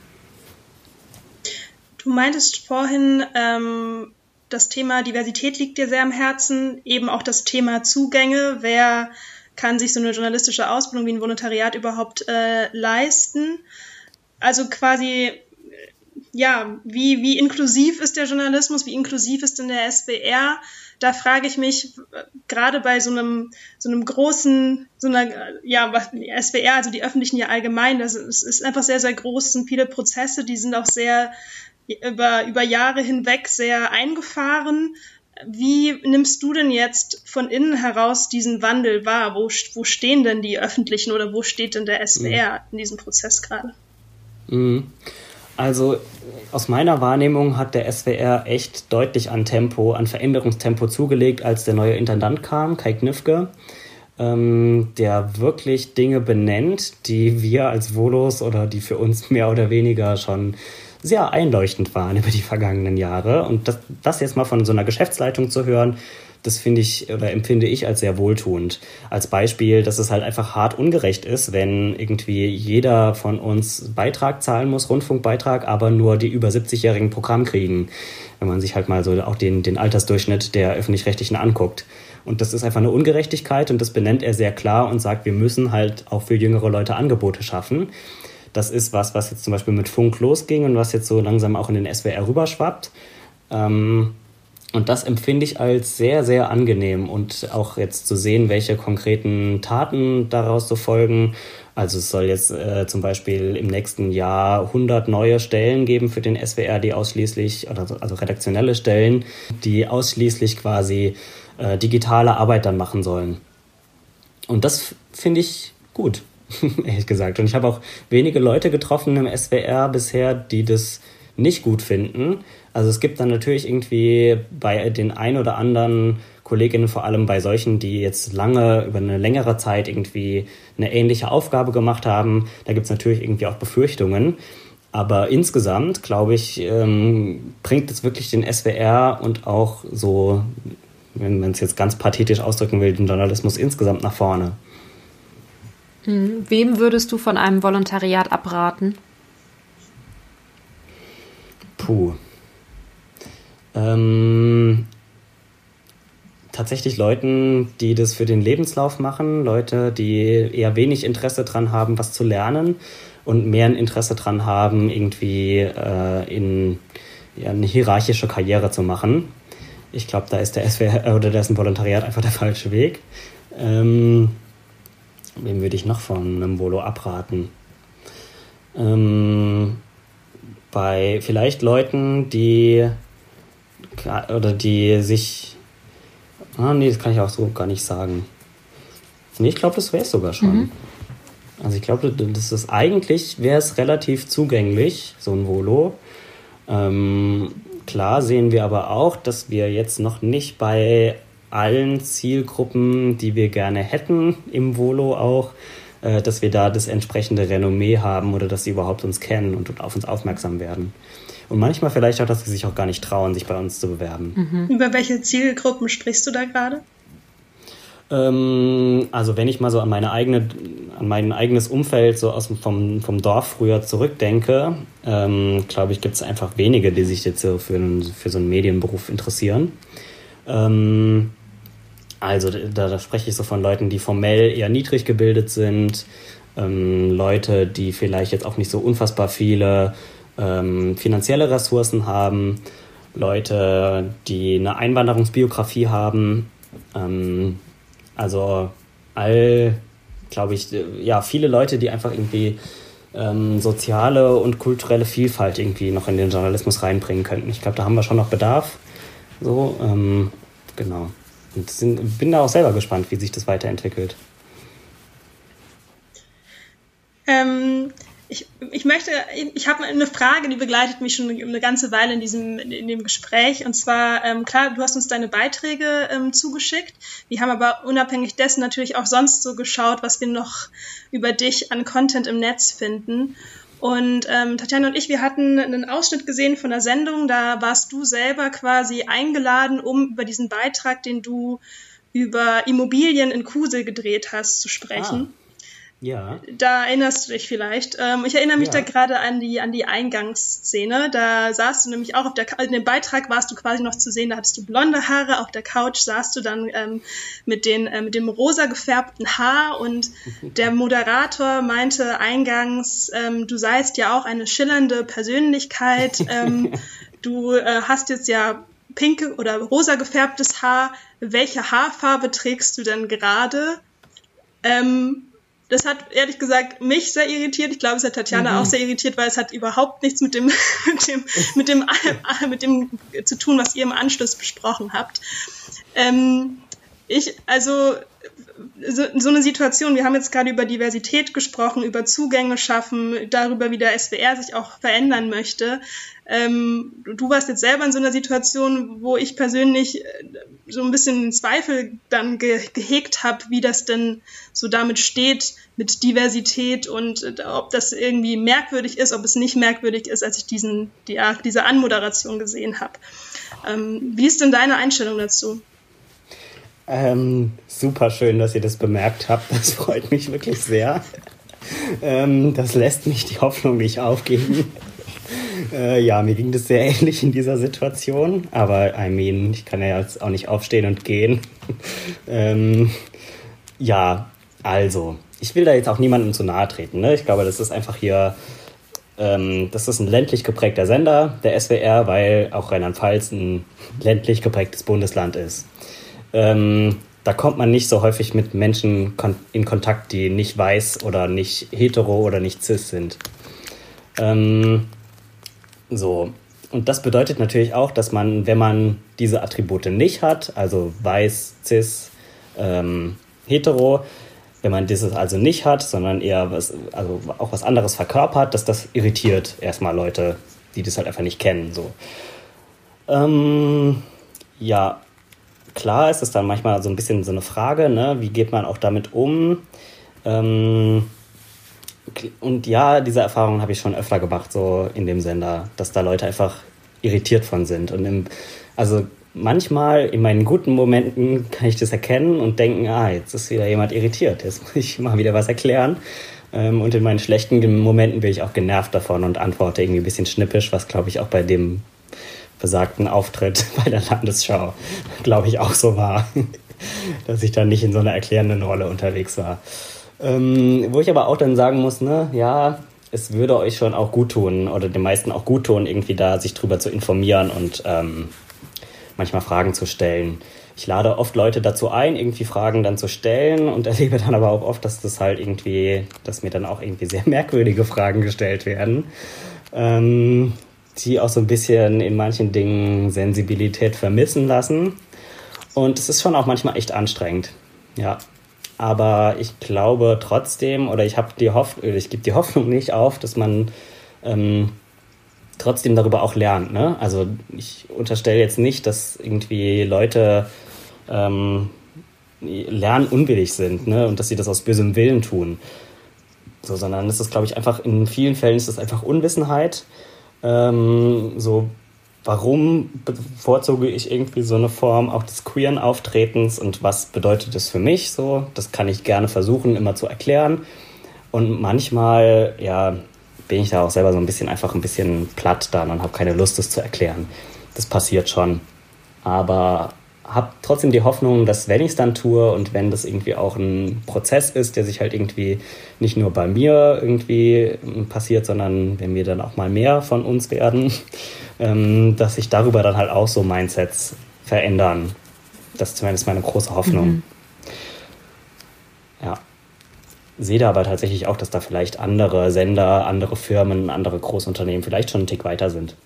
Du meintest vorhin, ähm, das Thema Diversität liegt dir sehr am Herzen, eben auch das Thema Zugänge. Wer kann sich so eine journalistische Ausbildung wie ein Volontariat überhaupt äh, leisten? Also quasi ja, wie, wie inklusiv ist der Journalismus, wie inklusiv ist denn der SWR? Da frage ich mich, gerade bei so einem, so einem großen, so einer, ja, SWR, also die öffentlichen ja allgemein, das ist, ist einfach sehr, sehr groß, es sind viele Prozesse, die sind auch sehr über, über Jahre hinweg sehr eingefahren. Wie nimmst du denn jetzt von innen heraus diesen Wandel wahr? Wo, wo stehen denn die öffentlichen oder wo steht denn der SWR mhm. in diesem Prozess gerade? Mhm. Also aus meiner Wahrnehmung hat der SWR echt deutlich an Tempo, an Veränderungstempo zugelegt, als der neue Intendant kam, Kai Knifke, ähm, der wirklich Dinge benennt, die wir als Volos oder die für uns mehr oder weniger schon sehr einleuchtend waren über die vergangenen Jahre. Und das, das jetzt mal von so einer Geschäftsleitung zu hören, das finde ich oder empfinde ich als sehr wohltuend. Als Beispiel, dass es halt einfach hart ungerecht ist, wenn irgendwie jeder von uns Beitrag zahlen muss, Rundfunkbeitrag, aber nur die über 70-jährigen Programm kriegen. Wenn man sich halt mal so auch den, den Altersdurchschnitt der öffentlich-rechtlichen anguckt. Und das ist einfach eine Ungerechtigkeit und das benennt er sehr klar und sagt, wir müssen halt auch für jüngere Leute Angebote schaffen. Das ist was, was jetzt zum Beispiel mit Funk losging und was jetzt so langsam auch in den SWR rüberschwappt. Ähm, und das empfinde ich als sehr, sehr angenehm und auch jetzt zu sehen, welche konkreten Taten daraus so folgen. Also es soll jetzt äh, zum Beispiel im nächsten Jahr 100 neue Stellen geben für den SWR, die ausschließlich, also redaktionelle Stellen, die ausschließlich quasi äh, digitale Arbeit dann machen sollen. Und das finde ich gut, ehrlich gesagt. Und ich habe auch wenige Leute getroffen im SWR bisher, die das nicht gut finden. Also es gibt dann natürlich irgendwie bei den ein oder anderen Kolleginnen, vor allem bei solchen, die jetzt lange, über eine längere Zeit irgendwie eine ähnliche Aufgabe gemacht haben, da gibt es natürlich irgendwie auch Befürchtungen. Aber insgesamt, glaube ich, ähm, bringt es wirklich den SWR und auch so, wenn man es jetzt ganz pathetisch ausdrücken will, den Journalismus insgesamt nach vorne. Hm, wem würdest du von einem Volontariat abraten? Puh. Ähm, tatsächlich Leuten, die das für den Lebenslauf machen, Leute, die eher wenig Interesse daran haben, was zu lernen und mehr ein Interesse daran haben, irgendwie äh, in ja, eine hierarchische Karriere zu machen. Ich glaube, da ist der SWR oder da ist ein Volontariat einfach der falsche Weg. Ähm, wem würde ich noch von einem Volo abraten? Ähm, bei vielleicht Leuten, die oder die sich. Ah, nee, das kann ich auch so gar nicht sagen. Nee, ich glaube, das wäre es sogar schon. Mhm. Also ich glaube, das ist eigentlich, wäre es relativ zugänglich, so ein Volo. Ähm, klar sehen wir aber auch, dass wir jetzt noch nicht bei allen Zielgruppen, die wir gerne hätten, im Volo auch, äh, dass wir da das entsprechende Renommee haben oder dass sie überhaupt uns kennen und auf uns aufmerksam werden. Und manchmal vielleicht auch, dass sie sich auch gar nicht trauen, sich bei uns zu bewerben. Mhm. Über welche Zielgruppen sprichst du da gerade? Ähm, also wenn ich mal so an meine eigene, an mein eigenes Umfeld so aus vom, vom Dorf früher zurückdenke, ähm, glaube ich, gibt es einfach wenige, die sich jetzt so für, für so einen Medienberuf interessieren. Ähm, also da, da, spreche ich so von Leuten, die formell eher niedrig gebildet sind, ähm, Leute, die vielleicht jetzt auch nicht so unfassbar viele ähm, finanzielle Ressourcen haben, Leute, die eine Einwanderungsbiografie haben. Ähm, also all, glaube ich, ja, viele Leute, die einfach irgendwie ähm, soziale und kulturelle Vielfalt irgendwie noch in den Journalismus reinbringen könnten. Ich glaube, da haben wir schon noch Bedarf. So, ähm, genau. Und sind, bin da auch selber gespannt, wie sich das weiterentwickelt. Ähm, ich, ich möchte, ich habe eine Frage, die begleitet mich schon eine ganze Weile in diesem, in dem Gespräch. Und zwar, ähm, klar, du hast uns deine Beiträge ähm, zugeschickt. Wir haben aber unabhängig dessen natürlich auch sonst so geschaut, was wir noch über dich an Content im Netz finden. Und ähm, Tatjana und ich, wir hatten einen Ausschnitt gesehen von der Sendung. Da warst du selber quasi eingeladen, um über diesen Beitrag, den du über Immobilien in Kusel gedreht hast, zu sprechen. Ah. Ja. Da erinnerst du dich vielleicht. Ähm, ich erinnere mich ja. da gerade an die, an die Eingangsszene. Da saßt du nämlich auch auf der, in dem Beitrag warst du quasi noch zu sehen, da hattest du blonde Haare, auf der Couch saßt du dann ähm, mit, den, äh, mit dem rosa gefärbten Haar und der Moderator meinte eingangs, ähm, du seist ja auch eine schillernde Persönlichkeit. Ähm, du äh, hast jetzt ja pinke oder rosa gefärbtes Haar. Welche Haarfarbe trägst du denn gerade? Ähm, das hat ehrlich gesagt mich sehr irritiert. Ich glaube, es hat Tatjana mhm. auch sehr irritiert, weil es hat überhaupt nichts mit dem, mit dem, mit dem, mit dem zu tun, was ihr im Anschluss besprochen habt. Ähm, ich, also so, so eine Situation, wir haben jetzt gerade über Diversität gesprochen, über Zugänge schaffen, darüber, wie der SWR sich auch verändern möchte. Ähm, du warst jetzt selber in so einer Situation, wo ich persönlich äh, so ein bisschen Zweifel dann ge gehegt habe, wie das denn so damit steht mit Diversität und äh, ob das irgendwie merkwürdig ist, ob es nicht merkwürdig ist, als ich diesen, die, diese Anmoderation gesehen habe. Ähm, wie ist denn deine Einstellung dazu? Ähm, super schön, dass ihr das bemerkt habt. Das freut mich wirklich sehr. Ähm, das lässt mich die Hoffnung nicht aufgeben. Äh, ja, mir ging das sehr ähnlich in dieser Situation. Aber I mean, ich kann ja jetzt auch nicht aufstehen und gehen. ähm, ja, also, ich will da jetzt auch niemandem zu nahe treten. Ne? Ich glaube, das ist einfach hier ähm, das ist ein ländlich geprägter Sender, der SWR, weil auch Rheinland-Pfalz ein ländlich geprägtes Bundesland ist. Ähm, da kommt man nicht so häufig mit Menschen in Kontakt, die nicht weiß oder nicht hetero oder nicht cis sind. Ähm, so. Und das bedeutet natürlich auch, dass man, wenn man diese Attribute nicht hat, also weiß, cis, ähm, hetero, wenn man dieses also nicht hat, sondern eher was, also auch was anderes verkörpert, dass das irritiert erstmal Leute, die das halt einfach nicht kennen. So. Ähm, ja, klar ist es dann manchmal so ein bisschen so eine Frage, ne? wie geht man auch damit um? Ähm, und ja, diese Erfahrungen habe ich schon öfter gemacht, so in dem Sender, dass da Leute einfach irritiert von sind. Und im, also manchmal in meinen guten Momenten kann ich das erkennen und denken, ah, jetzt ist wieder jemand irritiert, jetzt muss ich mal wieder was erklären. Ähm, und in meinen schlechten Momenten bin ich auch genervt davon und antworte irgendwie ein bisschen schnippisch, was glaube ich auch bei dem besagten Auftritt bei der Landesschau, glaube ich, auch so war, dass ich dann nicht in so einer erklärenden Rolle unterwegs war. Ähm, wo ich aber auch dann sagen muss, ne, ja, es würde euch schon auch gut tun oder den meisten auch gut tun, irgendwie da sich drüber zu informieren und ähm, manchmal Fragen zu stellen. Ich lade oft Leute dazu ein, irgendwie Fragen dann zu stellen und erlebe dann aber auch oft, dass das halt irgendwie, dass mir dann auch irgendwie sehr merkwürdige Fragen gestellt werden. Ähm, die auch so ein bisschen in manchen Dingen Sensibilität vermissen lassen. Und es ist schon auch manchmal echt anstrengend. Ja. Aber ich glaube trotzdem, oder ich habe die Hoffnung, ich gebe die Hoffnung nicht auf, dass man ähm, trotzdem darüber auch lernt. Ne? Also ich unterstelle jetzt nicht, dass irgendwie Leute ähm, lernunwillig sind ne? und dass sie das aus bösem Willen tun. So, sondern es ist, glaube ich, einfach in vielen Fällen ist es einfach Unwissenheit ähm, so, warum bevorzuge ich irgendwie so eine Form auch des queeren Auftretens und was bedeutet das für mich so? Das kann ich gerne versuchen, immer zu erklären. Und manchmal, ja, bin ich da auch selber so ein bisschen einfach ein bisschen platt dann und habe keine Lust, das zu erklären. Das passiert schon. Aber habe trotzdem die Hoffnung, dass wenn ich es dann tue und wenn das irgendwie auch ein Prozess ist, der sich halt irgendwie nicht nur bei mir irgendwie passiert, sondern wenn wir dann auch mal mehr von uns werden, ähm, dass sich darüber dann halt auch so Mindsets verändern. Das ist zumindest meine große Hoffnung. Mhm. Ja. Sehe da aber tatsächlich auch, dass da vielleicht andere Sender, andere Firmen, andere Großunternehmen vielleicht schon einen Tick weiter sind.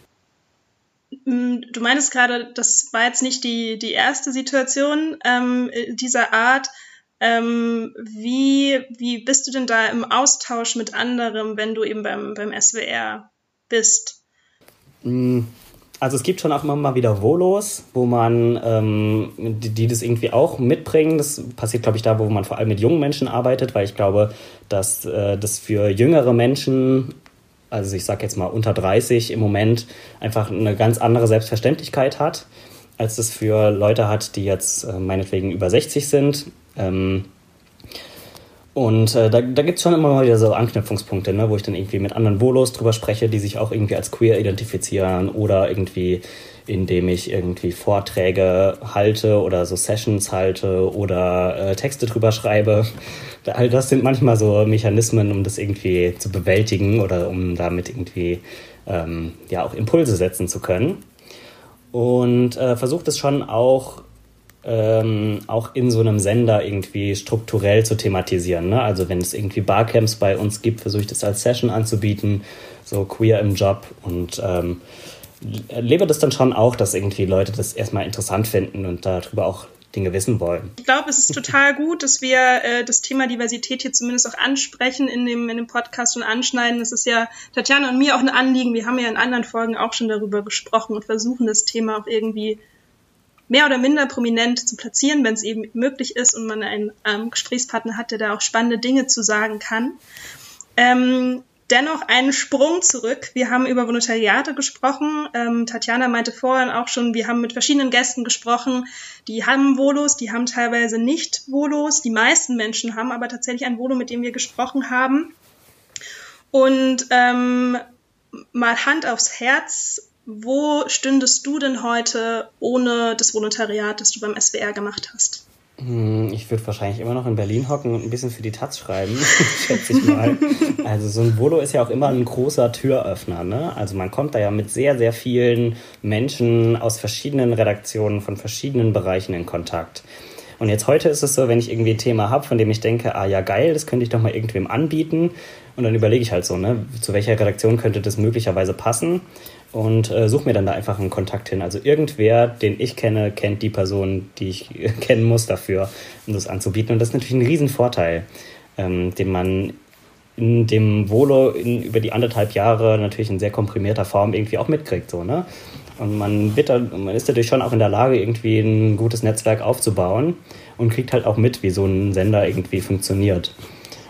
Mm, du meinst gerade, das war jetzt nicht die, die erste Situation ähm, dieser Art. Ähm, wie, wie bist du denn da im Austausch mit anderen, wenn du eben beim, beim SWR bist? Mm, also es gibt schon auch immer mal wieder Volos, wo man, ähm, die, die, das irgendwie auch mitbringen. Das passiert, glaube ich, da, wo man vor allem mit jungen Menschen arbeitet, weil ich glaube, dass äh, das für jüngere Menschen also ich sage jetzt mal unter 30 im Moment, einfach eine ganz andere Selbstverständlichkeit hat, als es für Leute hat, die jetzt äh, meinetwegen über 60 sind. Ähm, und äh, da, da gibt es schon immer mal wieder so Anknüpfungspunkte, ne, wo ich dann irgendwie mit anderen Volos drüber spreche, die sich auch irgendwie als queer identifizieren oder irgendwie indem ich irgendwie Vorträge halte oder so Sessions halte oder äh, Texte drüber schreibe. All das sind manchmal so Mechanismen, um das irgendwie zu bewältigen oder um damit irgendwie ähm, ja auch Impulse setzen zu können. Und äh, versucht es schon auch ähm, auch in so einem Sender irgendwie strukturell zu thematisieren. Ne? Also wenn es irgendwie Barcamps bei uns gibt, versuche ich das als Session anzubieten, so queer im Job und ähm, erlebe das dann schon auch, dass irgendwie Leute das erstmal interessant finden und darüber auch Dinge wissen wollen. Ich glaube, es ist total gut, dass wir äh, das Thema Diversität hier zumindest auch ansprechen in dem, in dem Podcast und anschneiden. Das ist ja Tatjana und mir auch ein Anliegen. Wir haben ja in anderen Folgen auch schon darüber gesprochen und versuchen das Thema auch irgendwie mehr oder minder prominent zu platzieren, wenn es eben möglich ist und man einen ähm, Gesprächspartner hat, der da auch spannende Dinge zu sagen kann. Ähm, dennoch einen Sprung zurück. Wir haben über Volontariate gesprochen. Ähm, Tatjana meinte vorhin auch schon, wir haben mit verschiedenen Gästen gesprochen. Die haben Volos, die haben teilweise nicht Volos. Die meisten Menschen haben aber tatsächlich ein Volo, mit dem wir gesprochen haben. Und ähm, mal Hand aufs Herz, wo stündest du denn heute ohne das Volontariat, das du beim SWR gemacht hast? Hm, ich würde wahrscheinlich immer noch in Berlin hocken und ein bisschen für die Taz schreiben, schätze ich mal. Also so ein Volo ist ja auch immer ein großer Türöffner. Ne? Also man kommt da ja mit sehr, sehr vielen Menschen aus verschiedenen Redaktionen von verschiedenen Bereichen in Kontakt. Und jetzt heute ist es so, wenn ich irgendwie ein Thema habe, von dem ich denke, ah ja geil, das könnte ich doch mal irgendwem anbieten. Und dann überlege ich halt so, ne, zu welcher Redaktion könnte das möglicherweise passen und äh, suche mir dann da einfach einen Kontakt hin. Also irgendwer, den ich kenne, kennt die Person, die ich kennen muss dafür, um das anzubieten. Und das ist natürlich ein Riesenvorteil, ähm, den man in dem Volo in, über die anderthalb Jahre natürlich in sehr komprimierter Form irgendwie auch mitkriegt. So, ne? Und man, wird da, man ist dadurch schon auch in der Lage, irgendwie ein gutes Netzwerk aufzubauen und kriegt halt auch mit, wie so ein Sender irgendwie funktioniert.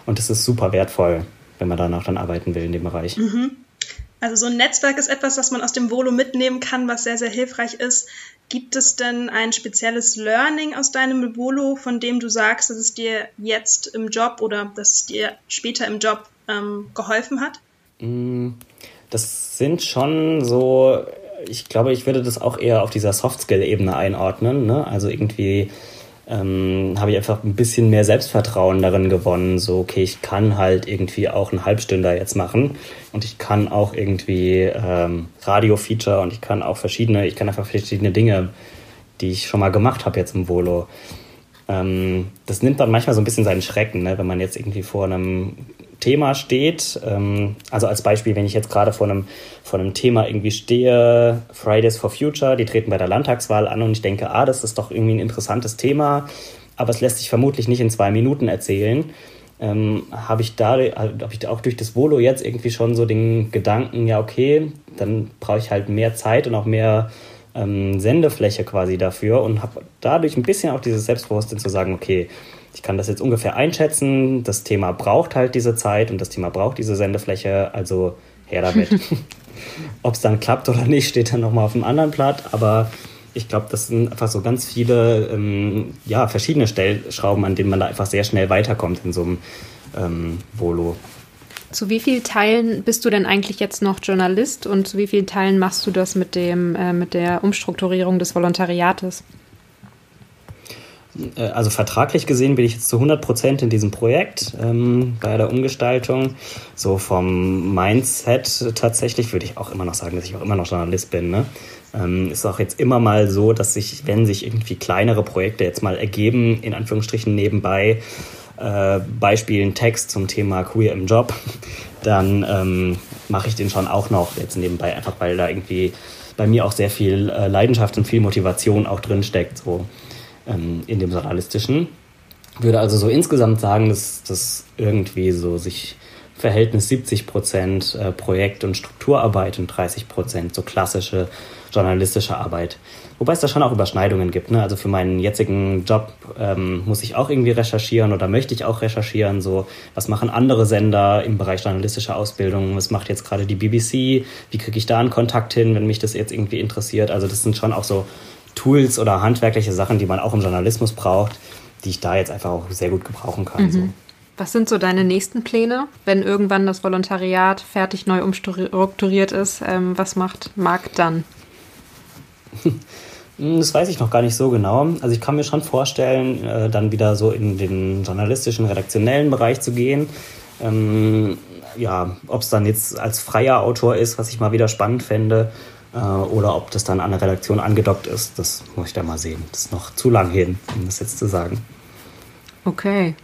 Und das ist super wertvoll, wenn man danach dann arbeiten will in dem Bereich. Mhm. Also so ein Netzwerk ist etwas, was man aus dem Volo mitnehmen kann, was sehr, sehr hilfreich ist. Gibt es denn ein spezielles Learning aus deinem Volo, von dem du sagst, dass es dir jetzt im Job oder dass es dir später im Job ähm, geholfen hat? Mm, das sind schon so, ich glaube, ich würde das auch eher auf dieser Soft-Skill-Ebene einordnen. Ne? Also irgendwie ähm, habe ich einfach ein bisschen mehr Selbstvertrauen darin gewonnen. So, okay, ich kann halt irgendwie auch einen Halbstünder jetzt machen und ich kann auch irgendwie ähm, Radio-Feature und ich kann auch verschiedene, ich kann einfach verschiedene Dinge, die ich schon mal gemacht habe jetzt im Volo. Ähm, das nimmt dann manchmal so ein bisschen seinen Schrecken, ne? wenn man jetzt irgendwie vor einem Thema steht. Ähm, also als Beispiel, wenn ich jetzt gerade vor einem, vor einem Thema irgendwie stehe, Fridays for Future, die treten bei der Landtagswahl an und ich denke, ah, das ist doch irgendwie ein interessantes Thema, aber es lässt sich vermutlich nicht in zwei Minuten erzählen. Ähm, habe ich da habe ich auch durch das Volo jetzt irgendwie schon so den Gedanken, ja, okay, dann brauche ich halt mehr Zeit und auch mehr ähm, Sendefläche quasi dafür und habe dadurch ein bisschen auch dieses Selbstbewusstsein zu sagen, okay, ich kann das jetzt ungefähr einschätzen, das Thema braucht halt diese Zeit und das Thema braucht diese Sendefläche, also her damit. Ob es dann klappt oder nicht, steht dann nochmal auf einem anderen Blatt, aber ich glaube, das sind einfach so ganz viele ähm, ja, verschiedene Stellschrauben, an denen man da einfach sehr schnell weiterkommt in so einem ähm, Volo. Zu wie vielen Teilen bist du denn eigentlich jetzt noch Journalist und zu wie vielen Teilen machst du das mit, dem, äh, mit der Umstrukturierung des Volontariates? Äh, also vertraglich gesehen bin ich jetzt zu 100 Prozent in diesem Projekt ähm, bei der Umgestaltung. So vom Mindset tatsächlich würde ich auch immer noch sagen, dass ich auch immer noch Journalist bin. Ne? Ähm, ist auch jetzt immer mal so, dass sich, wenn sich irgendwie kleinere Projekte jetzt mal ergeben, in Anführungsstrichen nebenbei, äh, Beispiel ein Text zum Thema Queer im Job, dann ähm, mache ich den schon auch noch jetzt nebenbei, einfach weil da irgendwie bei mir auch sehr viel äh, Leidenschaft und viel Motivation auch drin steckt, so ähm, in dem Journalistischen. Würde also so insgesamt sagen, dass das irgendwie so sich Verhältnis 70 Prozent äh, Projekt- und Strukturarbeit und 30 Prozent so klassische journalistische Arbeit. Wobei es da schon auch Überschneidungen gibt. Ne? Also für meinen jetzigen Job ähm, muss ich auch irgendwie recherchieren oder möchte ich auch recherchieren. So, was machen andere Sender im Bereich journalistische Ausbildung? Was macht jetzt gerade die BBC? Wie kriege ich da einen Kontakt hin, wenn mich das jetzt irgendwie interessiert? Also das sind schon auch so Tools oder handwerkliche Sachen, die man auch im Journalismus braucht, die ich da jetzt einfach auch sehr gut gebrauchen kann. Mhm. So. Was sind so deine nächsten Pläne, wenn irgendwann das Volontariat fertig neu umstrukturiert ist? Ähm, was macht Marc dann? Das weiß ich noch gar nicht so genau. Also ich kann mir schon vorstellen, äh, dann wieder so in den journalistischen, redaktionellen Bereich zu gehen. Ähm, ja, ob es dann jetzt als freier Autor ist, was ich mal wieder spannend fände, äh, oder ob das dann an der Redaktion angedockt ist, das muss ich da mal sehen. Das ist noch zu lang hin, um das jetzt zu sagen. Okay.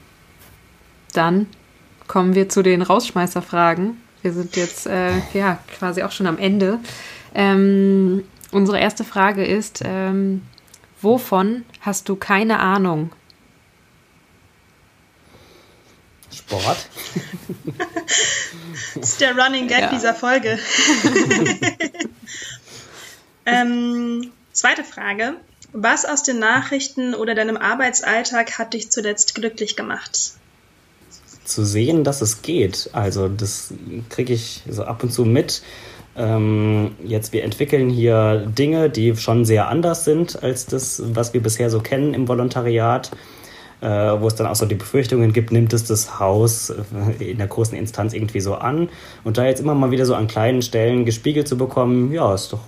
Dann kommen wir zu den Rausschmeißerfragen. Wir sind jetzt äh, ja quasi auch schon am Ende. Ähm, Unsere erste Frage ist, ähm, Wovon hast du keine Ahnung? Sport. das ist der Running Gag ja. dieser Folge. ähm, zweite Frage. Was aus den Nachrichten oder deinem Arbeitsalltag hat dich zuletzt glücklich gemacht? Zu sehen, dass es geht. Also das kriege ich so ab und zu mit. Ähm, jetzt, wir entwickeln hier Dinge, die schon sehr anders sind als das, was wir bisher so kennen im Volontariat. Äh, wo es dann auch so die Befürchtungen gibt, nimmt es das Haus in der großen Instanz irgendwie so an. Und da jetzt immer mal wieder so an kleinen Stellen gespiegelt zu bekommen, ja, ist doch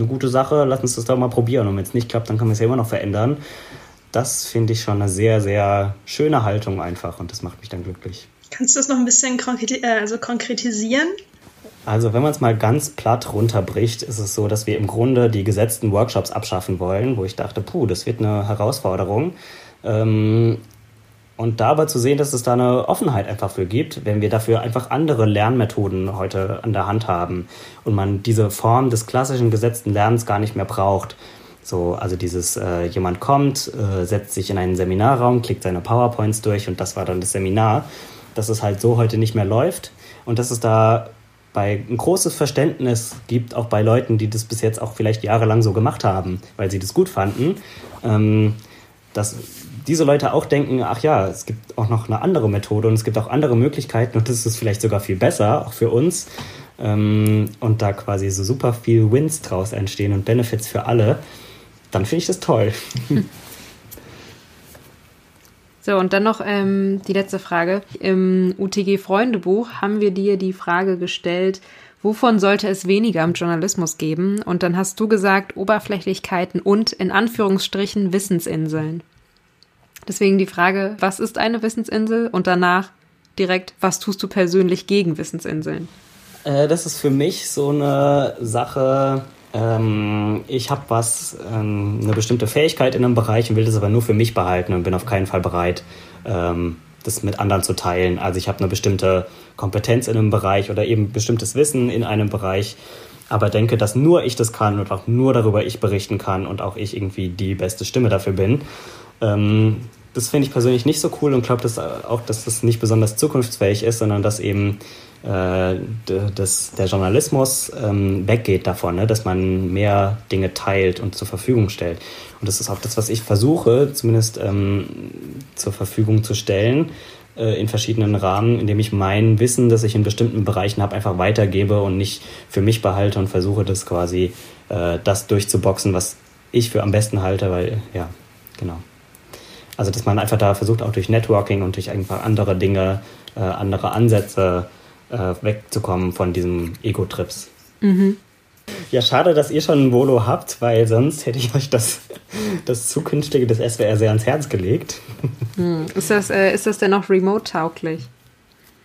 eine gute Sache, lass uns das doch mal probieren. Und wenn es nicht klappt, dann können wir es ja immer noch verändern. Das finde ich schon eine sehr, sehr schöne Haltung einfach und das macht mich dann glücklich. Kannst du das noch ein bisschen konkreti äh, also konkretisieren? Also wenn man es mal ganz platt runterbricht, ist es so, dass wir im Grunde die gesetzten Workshops abschaffen wollen, wo ich dachte, puh, das wird eine Herausforderung. Ähm, und dabei zu sehen, dass es da eine Offenheit einfach für gibt, wenn wir dafür einfach andere Lernmethoden heute an der Hand haben und man diese Form des klassischen gesetzten Lernens gar nicht mehr braucht. So, also dieses, äh, jemand kommt, äh, setzt sich in einen Seminarraum, klickt seine PowerPoints durch und das war dann das Seminar, dass es halt so heute nicht mehr läuft und dass es da bei ein großes Verständnis gibt, auch bei Leuten, die das bis jetzt auch vielleicht jahrelang so gemacht haben, weil sie das gut fanden, ähm, dass diese Leute auch denken, ach ja, es gibt auch noch eine andere Methode und es gibt auch andere Möglichkeiten und das ist vielleicht sogar viel besser, auch für uns. Ähm, und da quasi so super viel Wins draus entstehen und Benefits für alle, dann finde ich das toll. So, und dann noch ähm, die letzte Frage. Im UTG-Freundebuch haben wir dir die Frage gestellt, wovon sollte es weniger im Journalismus geben? Und dann hast du gesagt, Oberflächlichkeiten und in Anführungsstrichen Wissensinseln. Deswegen die Frage, was ist eine Wissensinsel? Und danach direkt, was tust du persönlich gegen Wissensinseln? Äh, das ist für mich so eine Sache, ähm, ich habe was, ähm, eine bestimmte Fähigkeit in einem Bereich und will das aber nur für mich behalten und bin auf keinen Fall bereit, ähm, das mit anderen zu teilen. Also ich habe eine bestimmte Kompetenz in einem Bereich oder eben bestimmtes Wissen in einem Bereich, aber denke, dass nur ich das kann und auch nur darüber ich berichten kann und auch ich irgendwie die beste Stimme dafür bin. Ähm, das finde ich persönlich nicht so cool und glaube dass auch, dass das nicht besonders zukunftsfähig ist, sondern dass eben äh, dass der Journalismus ähm, weggeht davon, ne? dass man mehr Dinge teilt und zur Verfügung stellt. Und das ist auch das, was ich versuche, zumindest ähm, zur Verfügung zu stellen äh, in verschiedenen Rahmen, indem ich mein Wissen, das ich in bestimmten Bereichen habe, einfach weitergebe und nicht für mich behalte und versuche, das quasi äh, das durchzuboxen, was ich für am besten halte, weil ja, genau. Also dass man einfach da versucht, auch durch Networking und durch einfach andere Dinge, äh, andere Ansätze äh, wegzukommen von diesem Ego-Trips. Mhm. Ja, schade, dass ihr schon ein Volo habt, weil sonst hätte ich euch das, das zukünftige des SWR sehr ans Herz gelegt. Hm. Ist, das, äh, ist das denn noch remote-tauglich?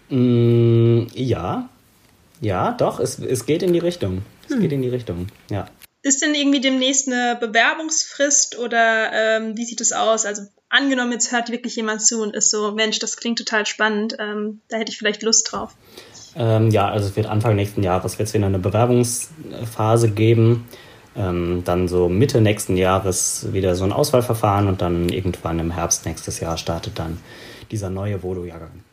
Mm, ja. Ja, doch, es, es geht in die Richtung. Es hm. geht in die Richtung, ja. Ist denn irgendwie demnächst eine Bewerbungsfrist oder ähm, wie sieht es aus? Also angenommen, jetzt hört wirklich jemand zu und ist so, Mensch, das klingt total spannend, ähm, da hätte ich vielleicht Lust drauf. Ähm, ja, also es wird Anfang nächsten Jahres wird es wieder eine Bewerbungsphase geben. Ähm, dann so Mitte nächsten Jahres wieder so ein Auswahlverfahren und dann irgendwann im Herbst nächstes Jahr startet dann dieser neue Vodo-Jahrgang.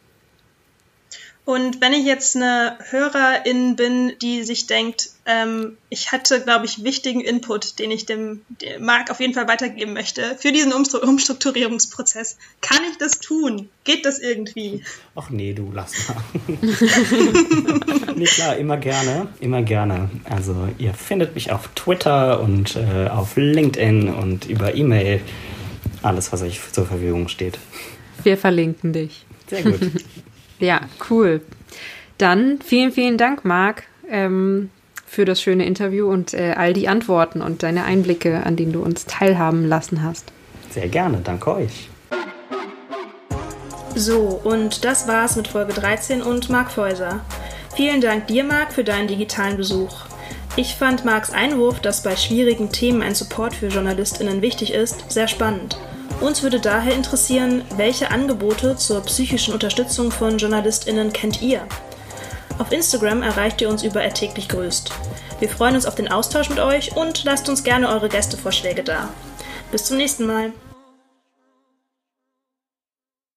Und wenn ich jetzt eine Hörerin bin, die sich denkt, ähm, ich hatte, glaube ich, wichtigen Input, den ich dem, dem Marc auf jeden Fall weitergeben möchte für diesen Umstrukturierungsprozess, kann ich das tun? Geht das irgendwie? Ach nee, du lass mal. nee, klar, immer gerne, immer gerne. Also ihr findet mich auf Twitter und äh, auf LinkedIn und über E-Mail. Alles, was euch zur Verfügung steht. Wir verlinken dich. Sehr gut. Ja, cool. Dann vielen, vielen Dank, Marc, ähm, für das schöne Interview und äh, all die Antworten und deine Einblicke, an denen du uns teilhaben lassen hast. Sehr gerne, danke euch. So, und das war's mit Folge 13 und Marc Feuser. Vielen Dank dir, Marc, für deinen digitalen Besuch. Ich fand Marcs Einwurf, dass bei schwierigen Themen ein Support für JournalistInnen wichtig ist, sehr spannend. Uns würde daher interessieren, welche Angebote zur psychischen Unterstützung von JournalistInnen kennt ihr? Auf Instagram erreicht ihr uns über täglich grüßt. Wir freuen uns auf den Austausch mit euch und lasst uns gerne eure Gästevorschläge da. Bis zum nächsten Mal.